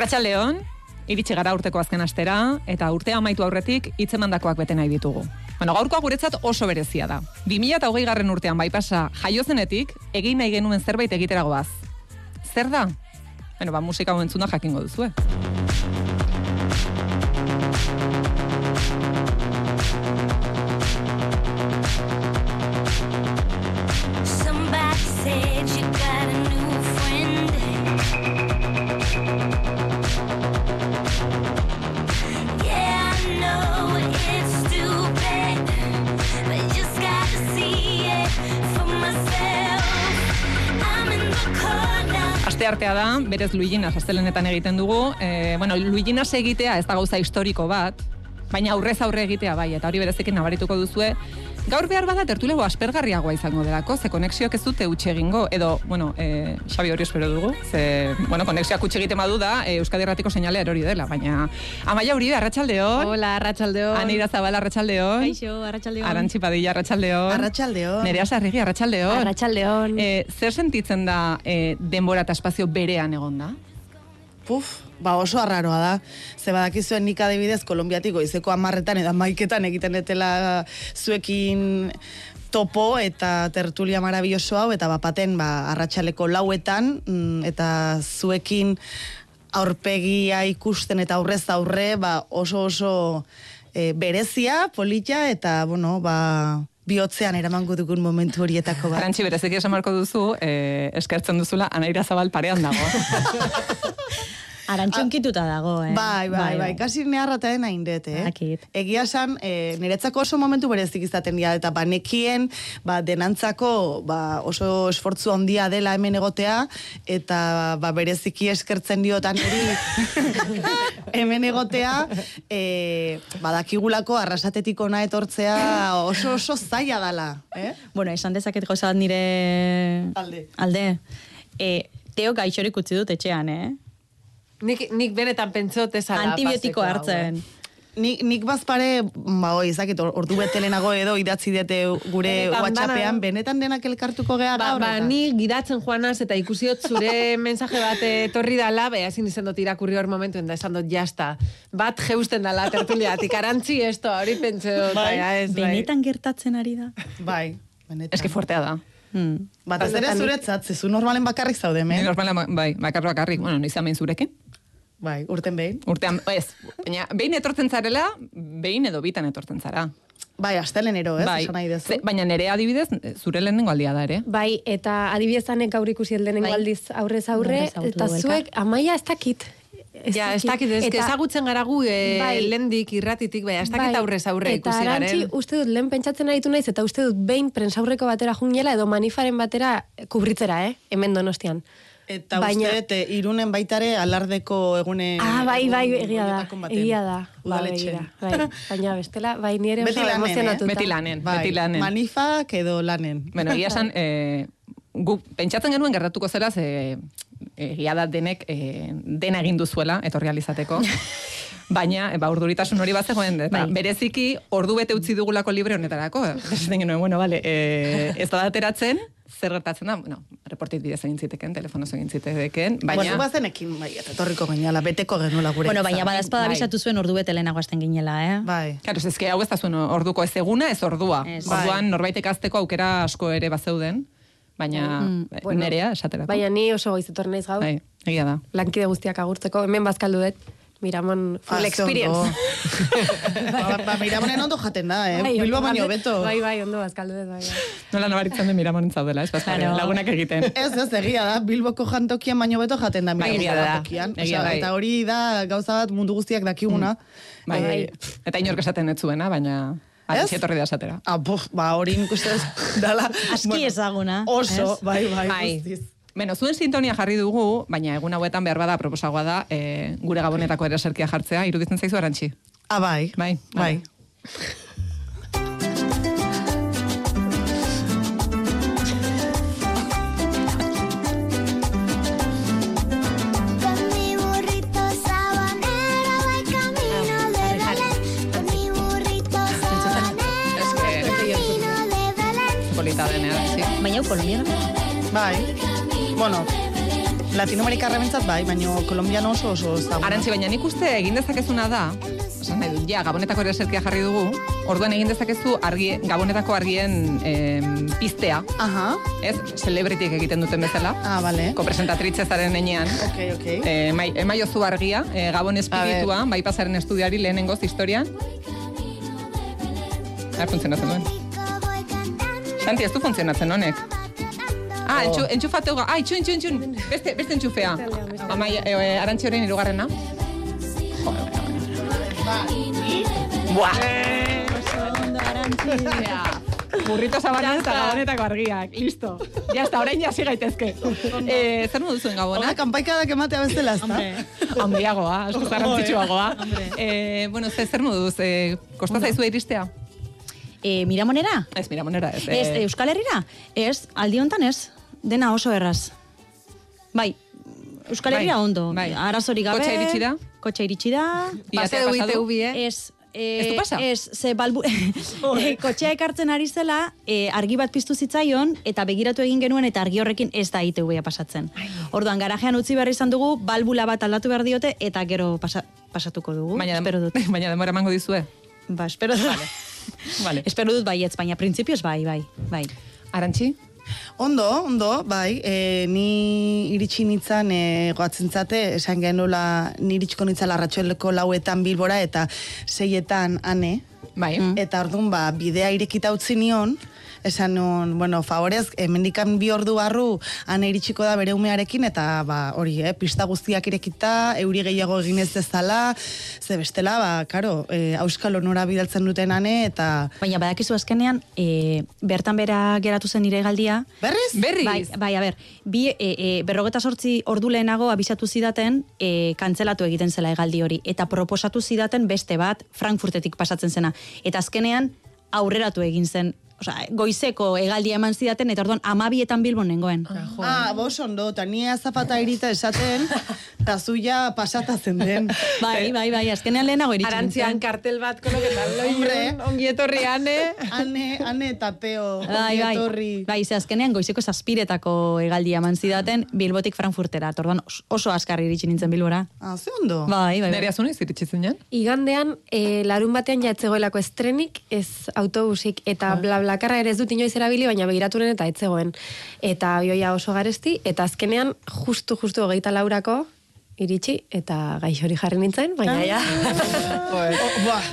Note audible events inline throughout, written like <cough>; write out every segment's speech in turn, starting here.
Arratxaldeon, iritsi gara urteko azken astera, eta urtea amaitu aurretik hitzemandakoak bete nahi ditugu. Bueno, gaurkoa guretzat oso berezia da. 2008 garren urtean bai pasa jaiozenetik, egin nahi genuen zerbait egitera goaz. Zer da? Bueno, ba, musika hau entzuna jakingo duzu, Somebody artea da, berez Luiginas astelenetan egiten dugu. E, bueno, Luiginas egitea ez da gauza historiko bat, baina aurrez aurre egitea bai, eta hori berezekin nabarituko duzue. Gaur behar bada tertulego aspergarriagoa izango delako, ze konexioak ez dute utxe egingo, edo, bueno, e, Xabi hori espero dugu, ze, bueno, konexioak utxe egiten badu da, e, Euskadi Erratiko seinalea erori dela, baina Amaia Uribe, arratsaldeon. Hola, arratsaldeon. Aneira Zabala, arratsaldeon. Kaixo, arratsaldeon. Arantxi Padilla, arratsaldeon. Arratsaldeon. Nerea Sarrigi, arratsaldeon. Arratsaldeon. E, zer sentitzen da e, denbora eta espazio berean egonda? Puf, ba oso arraroa da. Ze badakizuen nik adibidez Kolombiatik goizeko amarretan edo maiketan egiten etela zuekin topo eta tertulia marabilloso hau, eta bapaten ba, arratsaleko lauetan, mm, eta zuekin aurpegia ikusten eta aurrez aurre, ba, oso oso e, berezia, polita, eta, bueno, ba, bihotzean eramango dugun momentu horietako bat. Arantxi berezeki esan marko duzu, eh, eskertzen duzula, Anaira Zabal parean dago. <laughs> Arantxonkituta dago, eh? Bai, bai, bai, kasi neharrataen hain dut, eh? Dakit. Egia esan, e, niretzako oso momentu berezik izaten dira, eta ba, nekien, ba, denantzako, ba, oso esfortzu handia dela hemen egotea, eta ba, bereziki eskertzen diotan hori <laughs> hemen egotea, e, badakigulako arrasatetik ona etortzea oso oso zaila dala, eh? Bueno, esan dezaket gauza bat nire... Alde. Alde. E, teo gaixorik utzi dut etxean, eh? Nik, nik benetan pentsot ez ala Antibiotiko paseko hau, hartzen. Nik, nik bazpare, ba, oi, ezakit, or- ordu betelenago edo idatzi dute gure Benetan WhatsAppean, dana- benetan denak elkartuko gea Ba, ba, ni gidatzen joanaz eta ikusiot zure <laughs> mensaje bat etorri dala, be, ezin izan dut irakurri hor momentuen da, esan dut jasta. Bat jeusten dala tertuliatik, arantzi esto, hori pentsot, Bai. baina ez, bai. Benetan gertatzen ari da. Bai, benetan. Eske fuertea da. Hmm. Batez ere zuretzat, zezu normalen bakarrik zaude, men? normala, bai, bakar bakarrik, bueno, nizan zurekin. Bai, urten behin. Urtean, ez, baina behin etortzen zarela, behin edo bitan etortzen zara. Bai, astelenero, ez? bai, nahi ze- baina nere adibidez, zure lehenengo aldia da ere. Bai, eta adibiezanek gaur ikusi eldenengo Bai. aldiz aurrez aurre, eta zuek, amaia ez dakit. Ja, ez dakit, ez Eta- ezagutzen gara gu e, Bai. lendik irratitik, bai, ez dakit Bai, aurrez aurre eta ikusi arantzi, garen. uste dut, lehen pentsatzen aritu naiz, eta uste dut, behin prensaurreko batera jungela, edo manifaren batera kubritzera, eh? Hemen donostian. Eta Baina- uste eh, irunen baitare alardeko egune... Ah, bai, bai, egia da, egia da. Ba, Udaletxean. begira, bai. Baina bestela, bai, nire Beti oso lanen, eh? emozionatuta. Beti lanen, Bai, beti lanen. manifak edo lanen. Bueno, egia esan, <laughs> e, gu pentsatzen genuen gertatuko zera, ze egia da denek e, dena egin duzuela, etorri alizateko. <laughs> Baina, ba, urduritasun hori bat zegoen, ba, Bai. bereziki ordu bete utzi dugulako libre honetarako. Esaten genuen, bueno, vale, e, ez da ateratzen, zer gertatzen da, bueno, reportit bidez egin ziteken, telefonoz egin ziteken, Baina... baina... Bueno, bazenekin, bai, eta etorriko gainala, beteko genuela gure. Bueno, baina badazpada Bai. abisatu zuen ordu bete lehenago hasten ginela, eh? Bai. Claro, ez hau ez da zuen orduko ez eguna, ez ordua. Ez. Orduan norbaitek azteko aukera asko ere bazeuden, baina Mm. eh, Bueno, nerea esaterako. Baina ni oso goiz etorri naiz gaur, Bai, egia da. lankide guztiak agurtzeko, hemen bazkaldu dut, Miramon full Ah, experience. <laughs> ba, ba, miramonen ondo jaten da, eh? Bai, Bilbo baino beto. Bai, bai, ondo bazkaldu dut, bai. bai. Nola nabaritzen den miramonen zaudela, ez bazkare, Claro. lagunak egiten. <laughs> Ez, ez, egia da, Bilboko jantokian baino beto jaten da Bai, egia da. jantokian. Egia Osea, bai. Eta hori da gauza bat mundu guztiak dakiguna. Bai, Bai. eta inork esaten ez zuena, baina Arantzi etorri da esatera. Ah, buf, ba, hori nik <laughs> dala. Aski ezaguna. Oso, ez? bai, bai, Bai. Beno, zuen sintonia jarri dugu, baina egun hauetan behar bada proposagoa da e, gure gabonetako eraserkia jartzea, iruditzen zaizu arantzi. Ah, bai. Bai, Bai. De Belén. Polita denean, sí. Baina kolombiana. Bai. Bueno, Latinoamerika bentzat bai, baina kolombiano oso oso ezaguna. Arantzi, baina nik uste egin dezakezuna da, esan nahi dut, ja, gabonetako ere eserkia jarri dugu, orduan egin dezakezu argi, gabonetako argien em, piztea, Aha. ez, celebrityek egiten duten bezala, Ah, bale. kopresentatritze zaren enean, Ok, ok. e, mai, emaiozu argia, e, gabon espiritua, bai pasaren estudiari lehenengoz historian. Ah, funtzionatzen duen. Santi, ez du funtzionatzen honek. Ah, entxu, entxufateu ga. Ah, itxu, entxu, entxu. Beste, beste entxufea. Amai, e, e, arantzi horrein irugarrena. Buah! Burrito zabaran eta gabonetako argiak. Listo. Ya está, orain jasi gaitezke. eh, zer modu zuen Hora, gabonak? kanpaikadak ematea bezala, ez da? Handiagoa, asko garrantzitsuagoa. Eh, bueno, ze zer moduz, eh, kosta zaizu iristea? E, Miramonera? Ez, mira, monera ez. Ez, eh, Euskal Herrira? Ez, aldi hontan ez. Dena oso erraz. Bai, Euskal Bai, Herrira ondo. bai. Arazorik gabe. Kotxa iritsi da? Kotxa iritsi da. Pasadu? ITV, eh? Ez, eh, Ez du pasa? Ez, ze balbu... <laughs> eh, kotxea ekartzen ari zela, eh, argi bat piztu zitzaion, eta begiratu egin genuen, eta argi horrekin ez da ITV-a pasatzen. Orduan, garajean utzi behar izan dugu, balbula bat aldatu behar diote, eta gero pasa, pasatuko dugu. Baina, espero dut. <laughs> baina demora emango dizue. Ba, espero dut. <laughs> Vale. espero dut baietz, baina printzipioz bai, bai, bai. Arantzi? Ondo, ondo, bai, e, ni iritsi nintzen e, goatzentzate, esan genula ni iritsko nintzen arratxoeleko lauetan bilbora eta seietan ane. Bai. Eta orduan, ba, bidea irekita utzi nion, esan nun, bueno, favorez, hemendikan bi ordu barru ane iritsiko da bere umearekin, eta ba, hori, eh, pista guztiak irekita, euri gehiago egin ez dezala, ze bestela, ba, karo, e, auskal onora bidaltzen duten ane, eta... Baina badakizu azkenean, e, bertan bera geratu zen nire galdia. Berriz? Berriz? Bai, bai, a ber, bi, e, e, berrogeta sortzi ordu lehenago abisatu zidaten e, kantzelatu egiten zela egaldi hori. Eta proposatu zidaten beste bat Frankfurtetik pasatzen zena. Eta azkenean aurreratu egin zen. Osea, goizeko egaldia eman zidaten, eta orduan amabietan bilbon nengoen. Ah, bos ondo, eta ni azapata irita esaten, eta zuia pasata zen den. <laughs> Bai, bai, bai, azkenean lehenago iritsi Arantzian kartel bat koloketan <laughs> Hombre. loiun, ongi etorri ane. <laughs> Ane, ane eta teo, Bai, bai, etorri. bai, ze azkenean goizeko zazpiretako egaldia eman zidaten Bilbotik Frankfurtera. Eta Orduan os- oso azkar iritsi nintzen Bilbora. Ah, ze ondo. Bai, bai, bai. Nere azun iritsi? Igandean, e, larun batean jatzegoelako estrenik, ez autobusik, eta blablakarra ere ez dut inoiz erabili, baina begiraturen eta etzegoen. Eta bioia oso garesti, eta azkenean, justu, justu hogeita laurako, iritsi, eta gaixori jarri nintzen, baina ja. Buah,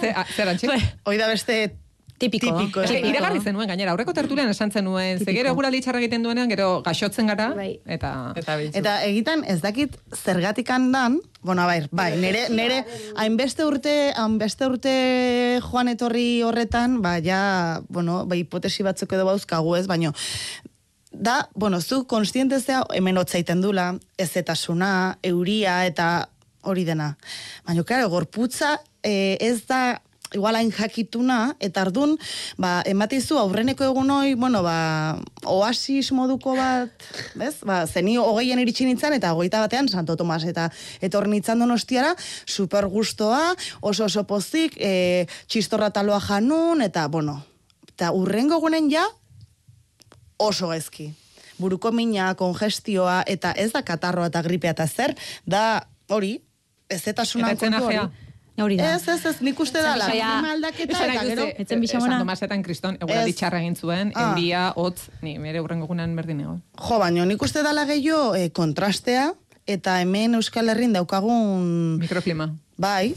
Ze, a, ze Arantzi? hoi da beste Tipiko. Tipiko, Ez que Tipiko. iragarri zenuen gainera, aurreko tertulian esan zenuen, ze gero eguraldi txarra egiten duenean, gero gaixotzen gara, Bai. eta... Eta, Eta egiten ez dakit zergatikan dan, bueno, bai, bai, nere, nere, hainbeste urte, hainbeste urte joan etorri horretan, ba, ja, bueno, ba, hipotesi batzuk edo bauzkagu ez, baino, da, bueno, zu konstiente zea hemen hotzaiten dula, ezetasuna, euria eta hori dena. Baina, claro, gorputza eh, ez da igual hain jakituna, eta ardun, ba, ematizu aurreneko egun hoi, bueno, ba, oasis moduko bat, bez? Ba, zeni hogeien iritsi nintzen, eta hogeita batean Santo Tomas, eta etorri nintzen donostiara, super gustoa, oso oso pozik, e, txistorra taloa janun, eta, bueno, eta urrengo egunen ja, oso gezki. Buruko mina, kongestioa, eta ez da katarroa eta gripea eta zer, da hori, ez eta etzen ajea. Hori da. Ez, ez, ez, nik uste da, la Bisaia- klima aldaketa, Esan eta nahi gero... duzu, Etzen eh, bixamona? San Tomasetan kriston, eguraldi Ez. txarra egin zuen, Ah. euria, hotz, ni mere urrengo gunean berdin egon. Jo, baina nik uste dala gehiago eh, kontrastea, eta hemen Euskal Herrin daukagun... Mikroklima. Bai,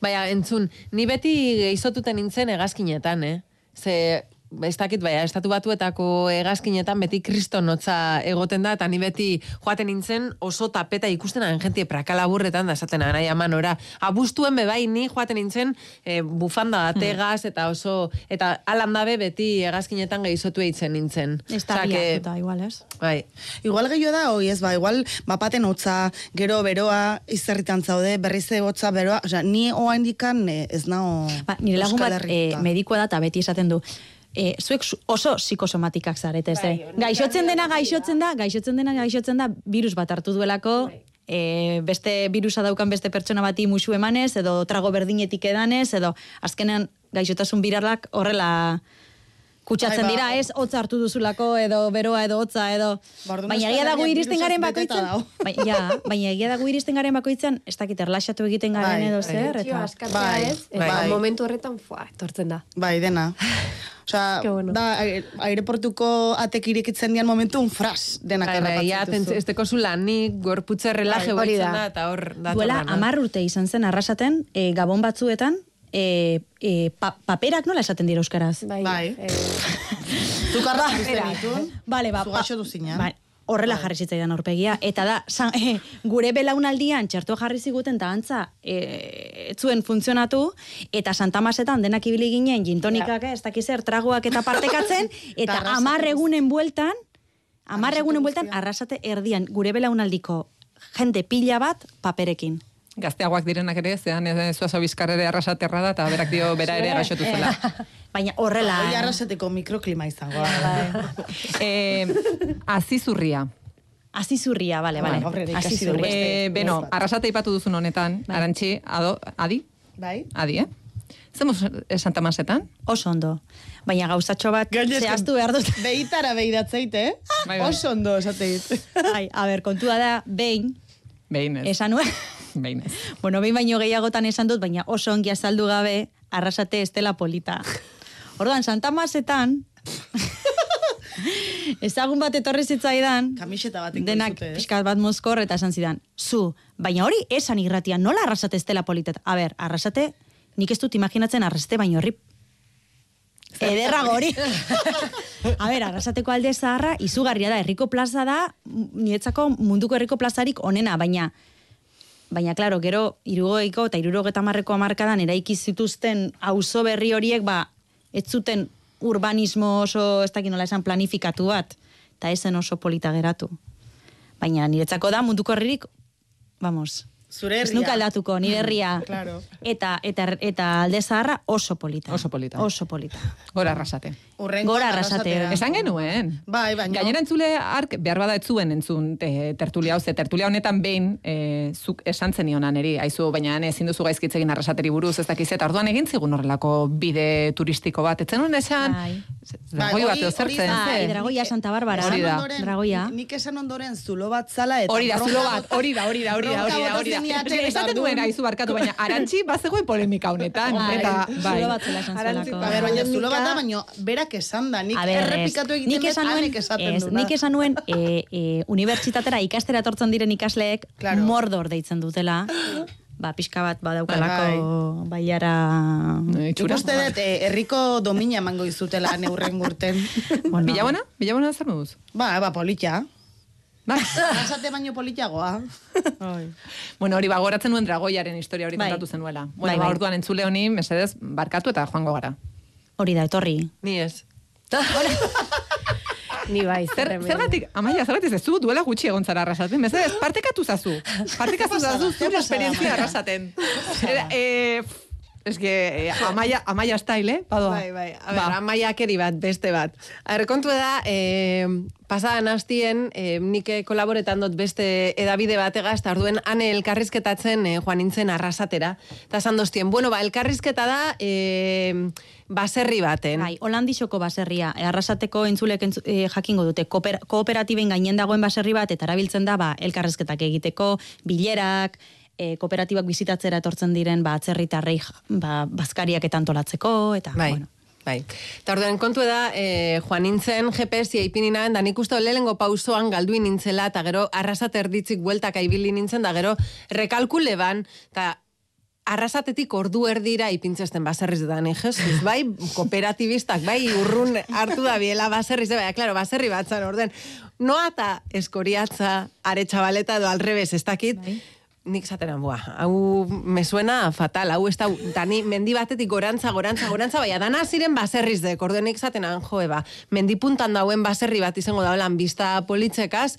Baina, entzun, ni beti geizotuten nintzen hegazkinetan, eh? Ze, ez dakit, baina, estatu batuetako hegazkinetan beti kriston notza egoten da, eta ni beti joaten nintzen oso tapeta ikusten aren jentie prakalaburretan da esaten anai aman ora. Abustuen bebai ni joaten nintzen eh, bufanda bategaz, eta oso, eta alan dabe beti hegazkinetan geizotu eitzen nintzen. Ez da biatuta, igual, ez? Bai. Igual gehiago da, hoi ez, ba, igual bapaten hotza, gero beroa, izerritan zaude, berriz ze hotza beroa, osea, ni oa indikan eh, ez nao Ba, nire lagun bat e, Herrituta. medikoa da eta beti esaten du. E, zuek oso psikosomatikak zarete, ze. Gaixotzen dena, gaixotzen da, gaixotzen dena, gaixotzen da, virus bat hartu duelako, e, beste virusa daukan beste pertsona bati musu emanez, edo trago berdinetik edanez, edo azkenean gaixotasun birarlak horrela Kutsatzen Ai, ba, dira, ez, hotza hartu duzulako, edo beroa, edo hotza, edo... Ba, orduan baina egia dago iristen garen bakoitzen... Bai, ja, baina egia dago iristen garen bakoitzen, ez dakit, erlaxatu egiten garen Bai, edo bai. zer, Tio, eta... Bai, ez, eta bai. momentu horretan, fua, etortzen da. Bai, dena. <laughs> Osea, Ke bueno. da, aire- aireportuko atek irekitzen dian momentu un fras denak Bai, bai, ja, harrapatzen tentz- ez teko zu lanik, gorputze relaje Bai, baitzen da. eta hor dator Duela, dana. amar urte izan zen arrasaten, e, gabon batzuetan, e, e, pa, paperak nola esaten dira euskaraz? Bai. Bai. eh, Zukarra ditun. Bale, ba, Zu pa- gaixo duzina. Ba, horrela jarri zitzaidan aurpegia. Eta da, san, <laughs> eh, gure belaunaldian txerto jarri ziguten eta antza eh, ez zuen funtzionatu, eta Santa Masetan denak ibili ginen jintonikak, ez dakiz zer, tragoak eta partekatzen, <laughs> eta arrasate amar egunen bueltan, amar Arrasate egunen bueltan, arrasate erdian, gure belaunaldiko jende pila bat paperekin. Gazteagoak direnak ere, zean ez zuazo bizkarrere arrasaterra da, eta berak dio bera ere <laughs> gaixotu zela. <laughs> Baina horrela... Hoi eh. arrasateko mikroklima izango. <laughs> eh, azizurria. Azizurria, bale, bale. Ikasi Azizurria. Eh, beno, arrasate ipatu duzun honetan, arantxi, ado, adi? Bai? Adi, eh? Zemuz Santa Masetan? Oso ondo. Baina gauzatxo bat Gainezken- zehaztu behar dut. Beitara behidatzeite, eh? Bai, bai. Oso ondo esateit. Ai, a ber, kontua da, behin, Behin ez. esan nuen, <laughs> Behin ez. bueno, behin baino gehiagotan esan dut, baina oso ongi azaldu gabe, arrasate estela polita. <laughs> Orduan, Santa Masetan, <laughs> ezagun bat etorri zitzaidan, Kamiseta bat denak dizute, eh? pixkat bat mozkor eta esan zidan, zu, baina hori esan irratia, nola arrasate estela polita? A ber, arrasate, nik ez dut imaginatzen arraste baino horri Ederrago hori. A ber, arrasateko alde zaharra, izugarria da, herriko plaza da, niretzako munduko herriko plazarik onena, baina Baina, klaro, gero, irugoiko eta irurogeta marreko amarkadan eraiki zituzten auzo berri horiek, ba, ez zuten urbanismo oso, ez dakit nola esan, planifikatu bat, eta esen oso polita geratu. Baina, niretzako da munduko herririk, vamos, Zure ez herria. nuke aldatuko, nire herria. <laughs> Claro. Eta, eta, eta alde zaharra oso polita. Oso polita. Oso polita. Gora arrasate. Urrengo Gora arrasate. Esan genuen. Bai, baina- Gainera entzule ark behar bada ez zuen entzun te, tertulia hau, ze tertulia honetan behin e, zuk esan zenionan eri, aizu, baina ezin duzu gaizkitz egin arrasateri buruz, ez dakiz, eta orduan egin zigun horrelako bide turistiko bat. Etzen honen esan, Bai. Bai, dragoi bat hori- edo hori zertzen, da, Bai? Dragoia Santa Barbara. Hori da. Dragoia. Nik esan ondoren zulo bat zala eta... Hori da, zulo bat, hori da, hori da, hori da, hori da, hori da. Esaten duen, aizu barkatu, baina arantxi bazegoen polemika honetan. Bai, eta, zulo bat zela esan ber, baina zulo bat da, Polemika- baino berak esan da, nik ber, errepikatu egiten nik dut, esan nuen, anek esaten ez, nik esan nuen e, e, unibertsitatera ikastera etortzen diren ikasleek Claro. mordor deitzen dutela. ba, pixka bat badaukalako baiara... Eh, Nik Itxura. uste dut, eh, herriko domina emango izutela neurren gurten. <laughs> Bueno, Bilabona? Bilabona zer moduz? ba, ba, politxa. Ba. Arrasate baino politxagoa. <laughs> bueno, hori bagoratzen nuen dragoiaren historia hori Bai. kontatu zenuela. Bueno, Bai, ba, bai. orduan entzule honi, mesedez, barkatu eta joango gara. Hori da, etorri. Ni ez. <laughs> Ni bai, Zer, zer zergatik, amaia, zergatik ez duela gutxi egon zara arrasaten. Mesedez, <gasps> partekatu zazu. Partekatu zazu zure esperientzia arrasaten. Era, eh, Es que eh, amaia, amaia style, eh? Badoa. Bai, bai. A ber, Ba. amaiakeri bat, beste bat. A ber, kontu da, eh, pasadan hastien, eh, nik kolaboretan dut beste edabide bategaz, eta orduen ane elkarrizketatzen eh, joan nintzen arrasatera. Eta doztien, bueno, ba, elkarrizketa da eh, baserri baten. Bai, Holandixoko baserria, e, arrasateko entzulek entzu, e, jakingo dute, kooper, kooperatiben gainen dagoen baserri bat, eta erabiltzen da, ba, elkarrezketak egiteko, bilerak, e, kooperatibak bizitatzera etortzen diren, ba, atzerritarrei, ba, bazkariak eta antolatzeko, eta, Bai. bueno. Bai. Eta orduan kontu da, eh, joan nintzen GPS ipini nahen, da nik uste lehengo pausoan galduin nintzela, eta gero arrasat erditzik bueltaka ibili nintzen, da gero rekalkule ban, eta arrasatetik ordu erdira ipintzesten baserriz da, ni Jesus, bai, kooperatibistak, bai, urrun hartu da biela baserriz, bai, klaro, baserri batzan, orden, noa eta eskoriatza, are txabaleta edo alrebez, ez dakit, nik zateran, bua, hau me suena fatal, hau ez da, da ni mendi batetik gorantza, gorantza, gorantza, baina dana ziren baserriz dek, orduan nik zatenan, jo, eba, mendipuntan dauen baserri bat izango daulan bista politzekaz,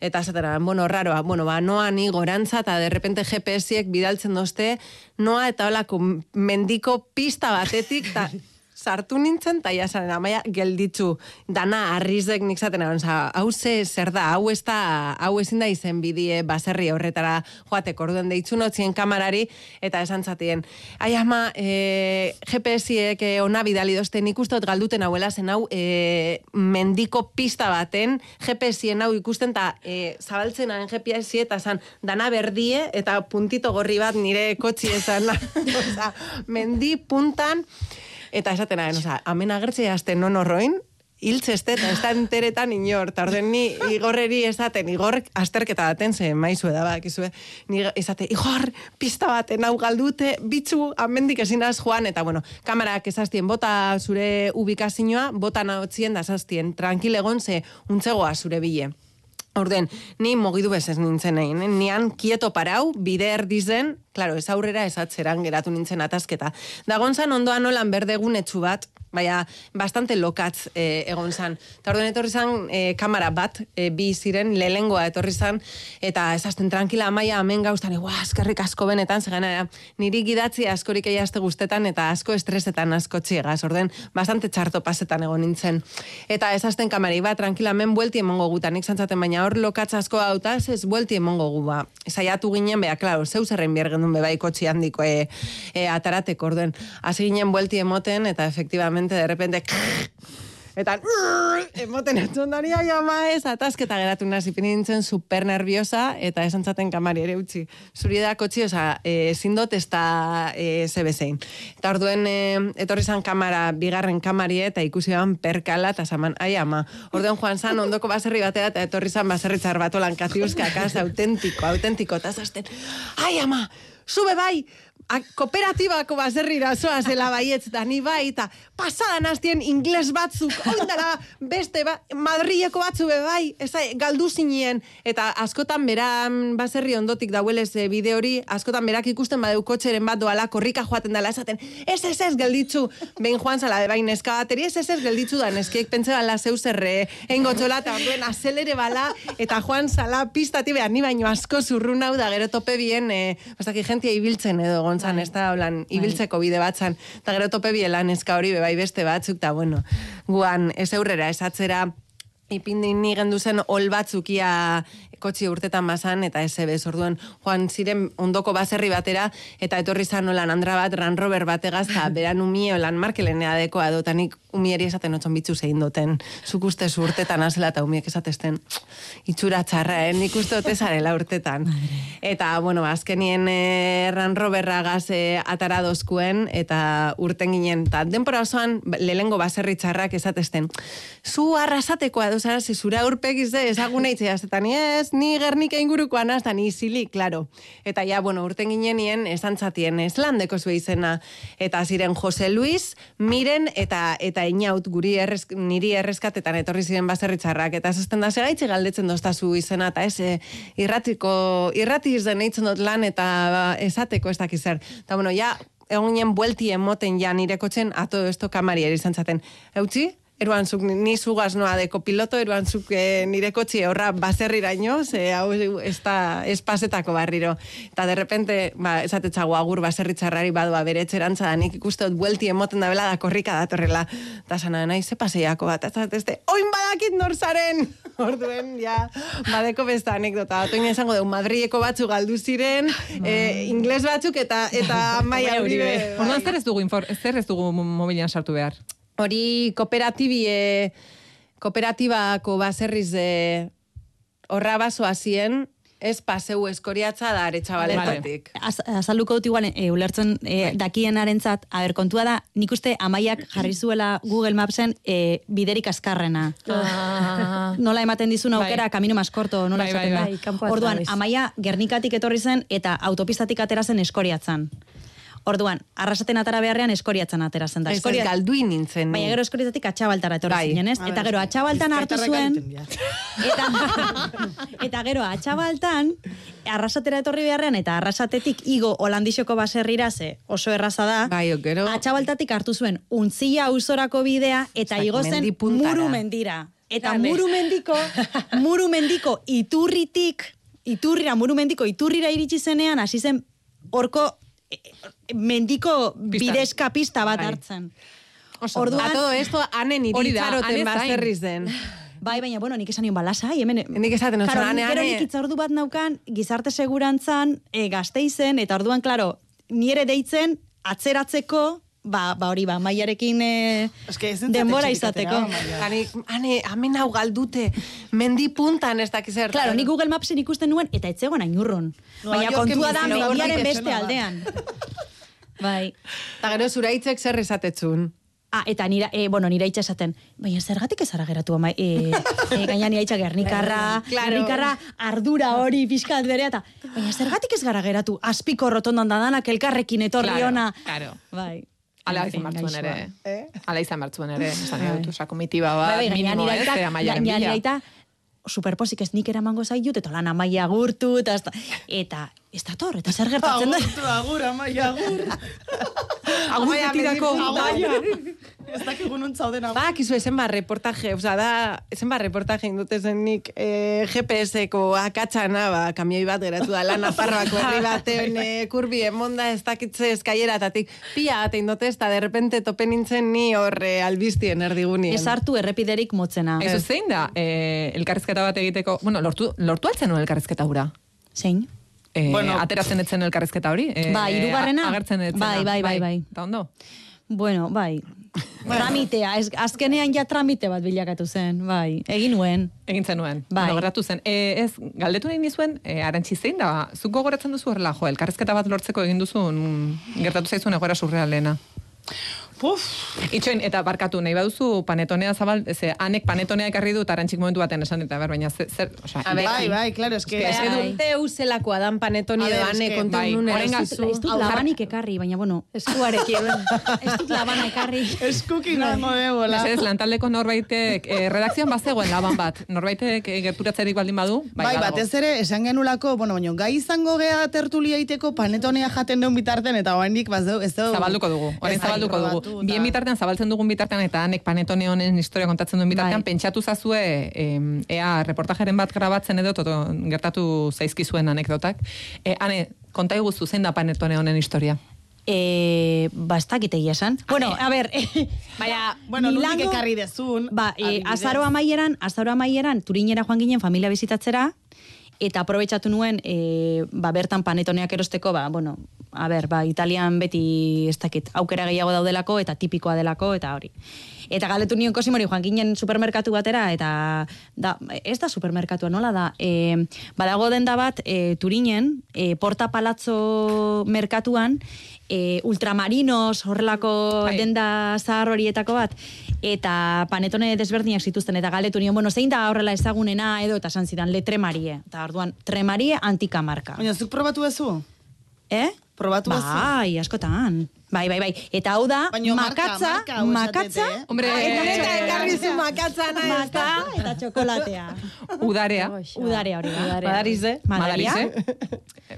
eta zateran, bueno, raroa, bueno, ba, noa ni gorantza, eta de repente GPS-iek bidaltzen dozte, noa eta holako mendiko pista batetik, eta <laughs> sartu nintzen, eta jasaren amaia gelditzu, dana arrizek nik zaten egon, hau ze zer da, hau ez da, hau ezin da izen bidie baserri horretara joatek orduen deitzu notzien kamarari, eta esan zatien, ai ama, e, GPS-iek e, ona bidali dozte, nik uste dut galduten hauela zen hau, e, mendiko pista baten, GPS-ien hau ikusten, eta e, zabaltzen haren GPS eta zan, dana berdie, eta puntito gorri bat nire kotxi esan, <laughs> mendi puntan, eta esaten hagen, oza, amen agertzea azte non horroin, hiltzeste eta ez da enteretan inor, eta orden ni igorreri esaten, igor asterketa baten ze maizu da bakizue, ni esate, igor, pista baten hau galdute, bitzu, amendik ezinaz joan, eta bueno, kamarak esaztien, bota zure ubikazioa, bota nahotzien da esaztien, tranquil egon ze untzegoa zure bile. Orden, ni mogidu bezez nintzen egin, nian kieto parau, bide erdizen, klaro, ez aurrera ez atzeran geratu nintzen atasketa. Da gonzan ondoan nolan berdegun etxu bat, baina bastante lokatz e, egon zan. Eta orden etorri zan e, kamera bat, e, bi ziren, lehengoa etorri zan, eta ezazten tranquila amaia hemen gauztan, ua, eskerrik asko benetan, zegana, niri gidatzi askorik eiazte guztetan, eta asko estresetan asko txiegaz, orden, bastante txarto pasetan egon nintzen. Eta ezazten kamari bat, tranquila, hemen buelti emongo gutan, nik zantzaten, baina hor lokatz asko hautaz, ez buelti emongo gu, ba. Zaiatu ginen, bea, klaro, zeu zerren biergen duen bebai kotxi handiko e, e, ataratek, orden. Hasi ginen buelti emoten, eta efectivamente, de repente, <laughs> eta <laughs> emoten etzundari ai ama ez, atasketa geratu nazi nintzen super nerviosa, eta esan zaten kamari ere utzi. Zuri da kotxi, oza, e, zindot ez da e. Eta orduen, e, etorri zan kamara, bigarren kamari, eta ikusi ban perkala, eta zaman, ai ama. Orduen joan zan, ondoko baserri batera, eta etorri zan baserri txarbatu lan katiuzka, akaz, autentiko, autentiko, eta zasten, ai ama, zube bai, a, kooperatibako baserrira zoa zela baietz, da ni bai, eta pasadan hastien ingles batzuk, oindala beste, ba, madrileko batzu be bai, ez da, galdu zinien, eta askotan beran baserri ondotik dauelez e, bide hori, askotan berak ikusten badeu kotxeren bat doala, korrika joaten dela esaten, ez ez ez gelditzu, behin joan zala bain neska bateri, ez ez ez gelditzu da, neskiek pentsa zeu zerre, eingo txola, eta orduen azelere bala, eta joan zala pistati behar, ni baino asko zurrun hau da, gero tope bien, e, bastaki jentia ibiltzen edo gontzan, ez da, holan, ibiltzeko bide batzan, eta gero tope bielan eska hori bebai beste batzuk, eta bueno, guan, ez aurrera, ez atzera, ipindi ni gendu zen ol batzukia kotxi urtetan bazan, eta ebez, orduan, joan ziren ondoko baserri batera, eta etorri zan olan andra bat, ran rober bategaz, eta <laughs> beran umie olan markelenea dekoa dut, nik umieri esaten otxon bitzu zein duten, zuk uste urtetan azela, eta umiek esatesten, itxura txarra, eh? nik uste dut ezarela urtetan. Eta, bueno, azkenien eh, ran roberra gaz eh, atara dozkuen, eta urten ginen, eta denpora osoan, lehengo baserri txarrak esatesten, zu arrasatekoa edo zara, ze zura urpegize ezaguna itzeaz, eta ni ez, ni gernika ingurukoa naz, eta ni zili, claro. Eta ja, bueno, urten ginenien, esan txatien, eslandeko zue izena, eta ziren Jose Luis, Miren, eta eta inaut guri errez, niri erreskatetan etorri ziren baserritzarrak, eta zazten da segaitxe galdetzen doztazu izena, eta ez, eh, irratiko, irrati izden eitzen dut lan, eta ba, esateko ez dakiz zer. Eta bueno, ja, egon nien buelti emoten ja nire kotxen, ato esto kamari izan zaten. Eutzi, Eruan zuk ni zugaz noa de kopiloto, eruan zuk eh, nire kotxi horra baserriraino, ze hau ez da espasetako barriro. Eta de repente, ba, esatetzago agur baserritzarrari badua bere etxerantza nik ikuste dut buelti emoten da bela da korrika datorrela. Eta sana, nahi, ze paseiako bat, eta este, oin badakit norzaren! <laughs> Orduen, ja, badeko besta anekdota. Otoin esango dugu, Madrieko batzu galdu ziren, eh, ingles batzuk eta eta <laughs> maia uribe. Orduan zer ez dugu, infor, zer ez dugu mobilian sartu behar? Hori kooperatibie, kooperatibako baserriz de horra basoa zien, ez paseu eskoriatza da aretsabaletatik. Az, azalduko dut igual, e, ulertzen e, dakien arentzat, a ber, kontua da, nik uste amaiak jarri zuela Google Mapsen e, biderik azkarrena. nola ematen dizun aukera, kamino maskorto, nola Bai, bai, da. bai, kanpoan Orduan, amaia gernikatik etorri zen eta autopistatik atera zen eskoriatzan. Orduan, arrasaten atara beharrean eskoriatzan atera zen da. Ez, ez Eskoria- galduin nintzen. ni. Baina gero eskorietatik atxabaltara etorri Bai. zinen, ez? A Eta gero atxabaltan hartu zuen, <laughs> eta, <laughs> eta gero atxabaltan, arrasatera etorri beharrean, eta arrasatetik igo holandixoko baserrira ze oso erraza da, Bai, gero- atxabaltatik hartu zuen untzia auzorako bidea, eta Ostak, igo zen muru mendira. Eta Dale. muru mendiko, <laughs> muru mendiko iturritik, iturrira, muru mendiko iturrira iritsi zenean, hasi zen horko eh, mendiko bidezka pista bat Bai. hartzen. Oso. Orduan, A todo esto, anen iritzaroten bazterriz den. Bai, baina, bueno, nik esan nion balasai, hemen... Nik esaten Claro, nuen, ane, ane. nik hitzordu bat naukan, gizarte segurantzan, e, gazteizen, eta orduan, claro, nire deitzen, atzeratzeko, ba, ba hori, ba, maiarekin e, Eske denbora zate izateko. Maia. Ane, amen hau galdute, mendi puntan ez dakiz zer. Claro, ni Google Mapsen ikusten nuen, eta etzegoen ainurron. Nova Baina kontua da, mendiaren beste da. aldean. bai. Eta gero zuraitzek zer esatetzun. Ah, eta nira, e, bueno, nira itxa esaten, baina zergatik ez ara geratu ama, e, e, gaina nira itxa gernikarra, Claro. gernikarra ardura hori pixkat berea, eta baina zergatik ez gara geratu, azpiko rotondan dadanak elkarrekin etorri Claro, ona. claro. Bai. Ala En izan fin, bartzuen ere. gaixoa. Ala izan bartzuen ere. Esan nahi dut, osa, komitiba Bai, bat, bai, gaina minimo, ez? aita- Ea maiaren gaina nira bila. aita superposik ez nik eramango zaitut, eta lan amaia agurtu, eta, eta ez da tor, eta zer gertatzen da. Agurtu, agur, amaia, agur. Agur <laughs> betirako. Ez dakigu nun zauden agur. Ba, kizu esen ba reportaje, oza, da, esen ba reportaje indute zen nik eh, GPS-eko akatzana, ba, kamioi bat geratu da, lan aparroak berri <laughs> batean, eh, kurbi emonda ez dakitze eskaieratatik, pia bat indote, eta de repente tope nintzen ni horre albiztien erdigunien. Ez hartu errepiderik motzena. Ez zein da, eh, elkarrizketa bat egiteko, bueno, lortu, lortu altzen nuen elkarrizketa hura. Zein? Eh, Bueno. ateratzen etzen elkarrizketa hori. Eh, Bai, hirugarrena? Agertzen etzen. Bai, bai, bai, bai. Eta ondo? Bueno, bai. <laughs> Tramitea, ez, azkenean ja tramite bat bilakatu zen, bai. Egin nuen. Egin. Bai. Bueno, gertatu zen. E, ez, galdetu nahi nizuen, e, arantxi zein da, zuk gogoratzen duzu horrela, jo, elkarrezketa bat lortzeko egin duzun, gertatu zaizun egoera surrealena. Puf, Itxoin, eta barkatu, nahi baduzu panetonea zabal, ze, anek panetonea ekarri dut arantxik momentu baten esan, eta ber, baina zer, zer osea, A ber, bai, bai, claro, es que... Ez Bai. edute euselakoa dan panetoni A edo ane eske, kontu bai, nun orain Ez dut, ez labanik ekarri, baina bueno, eskuarekin. <laughs> ez dut labana ekarri. Eskuki nango debola. Mesedez, lantaldeko norbaitek, eh, redakzioan bazegoen laban bat, norbaitek eh, gerturatzerik baldin badu, bai, Bai, batez ere, esan genulako, bueno, baina gai izango gea tertulia iteko panetonea jaten duen bitarten, eta oraindik bazeu, ez dugu. Zabalduko dugu, orain Ez zabalduko dugu. Probatu, Bien bitartean, zabaltzen dugun bitartean, eta hanek panetone honen historia kontatzen duen bitartean, Bai. pentsatu zazue, em, ea, reportajeren bat grabatzen edo, toto, gertatu zaizkizuen anekdotak. E, ane, konta iguzu zein da panetone honen historia? Eh, ba, ez dakit egia esan. Bueno, a ber, Baina, Bueno, Milango- ekarri dezun. Ba, e, adibidez. azaro amaieran, azaro amaieran, turinera joan ginen familia bizitatzera, eta aprobetsatu nuen, e, ba, bertan panetoneak erosteko, ba, bueno, a ber, ba, Italian beti, ez dakit, aukera gehiago daudelako, eta tipikoa delako, eta hori. Eta galdetu nion kosimori joan ginen supermerkatu batera, eta da, ez da supermerkatua, nola da? E, badago denda bat, e, Turinen, e, Porta Palazzo merkatuan, e, ultramarinos, horrelako Bai. denda zahar horietako bat, eta panetone desberdinak zituzten, eta galdetu nion, bueno, zein da horrela ezagunena, edo, eta esan zidan, le tremarie. Eta orduan, tremarie antika marka. Baina, zuk probatu ezu? Eh? Probatu ezu? Bai, askotan. Bai, bai, bai. Eta hau da, marka, makatza, marka hau makatza, esatete, eh? Hombre, eta ekarri zu makatzana ez da. makatza eta txokolatea. <laughs> udarea, Udarea hori da. Madarize. Madaria. madarize,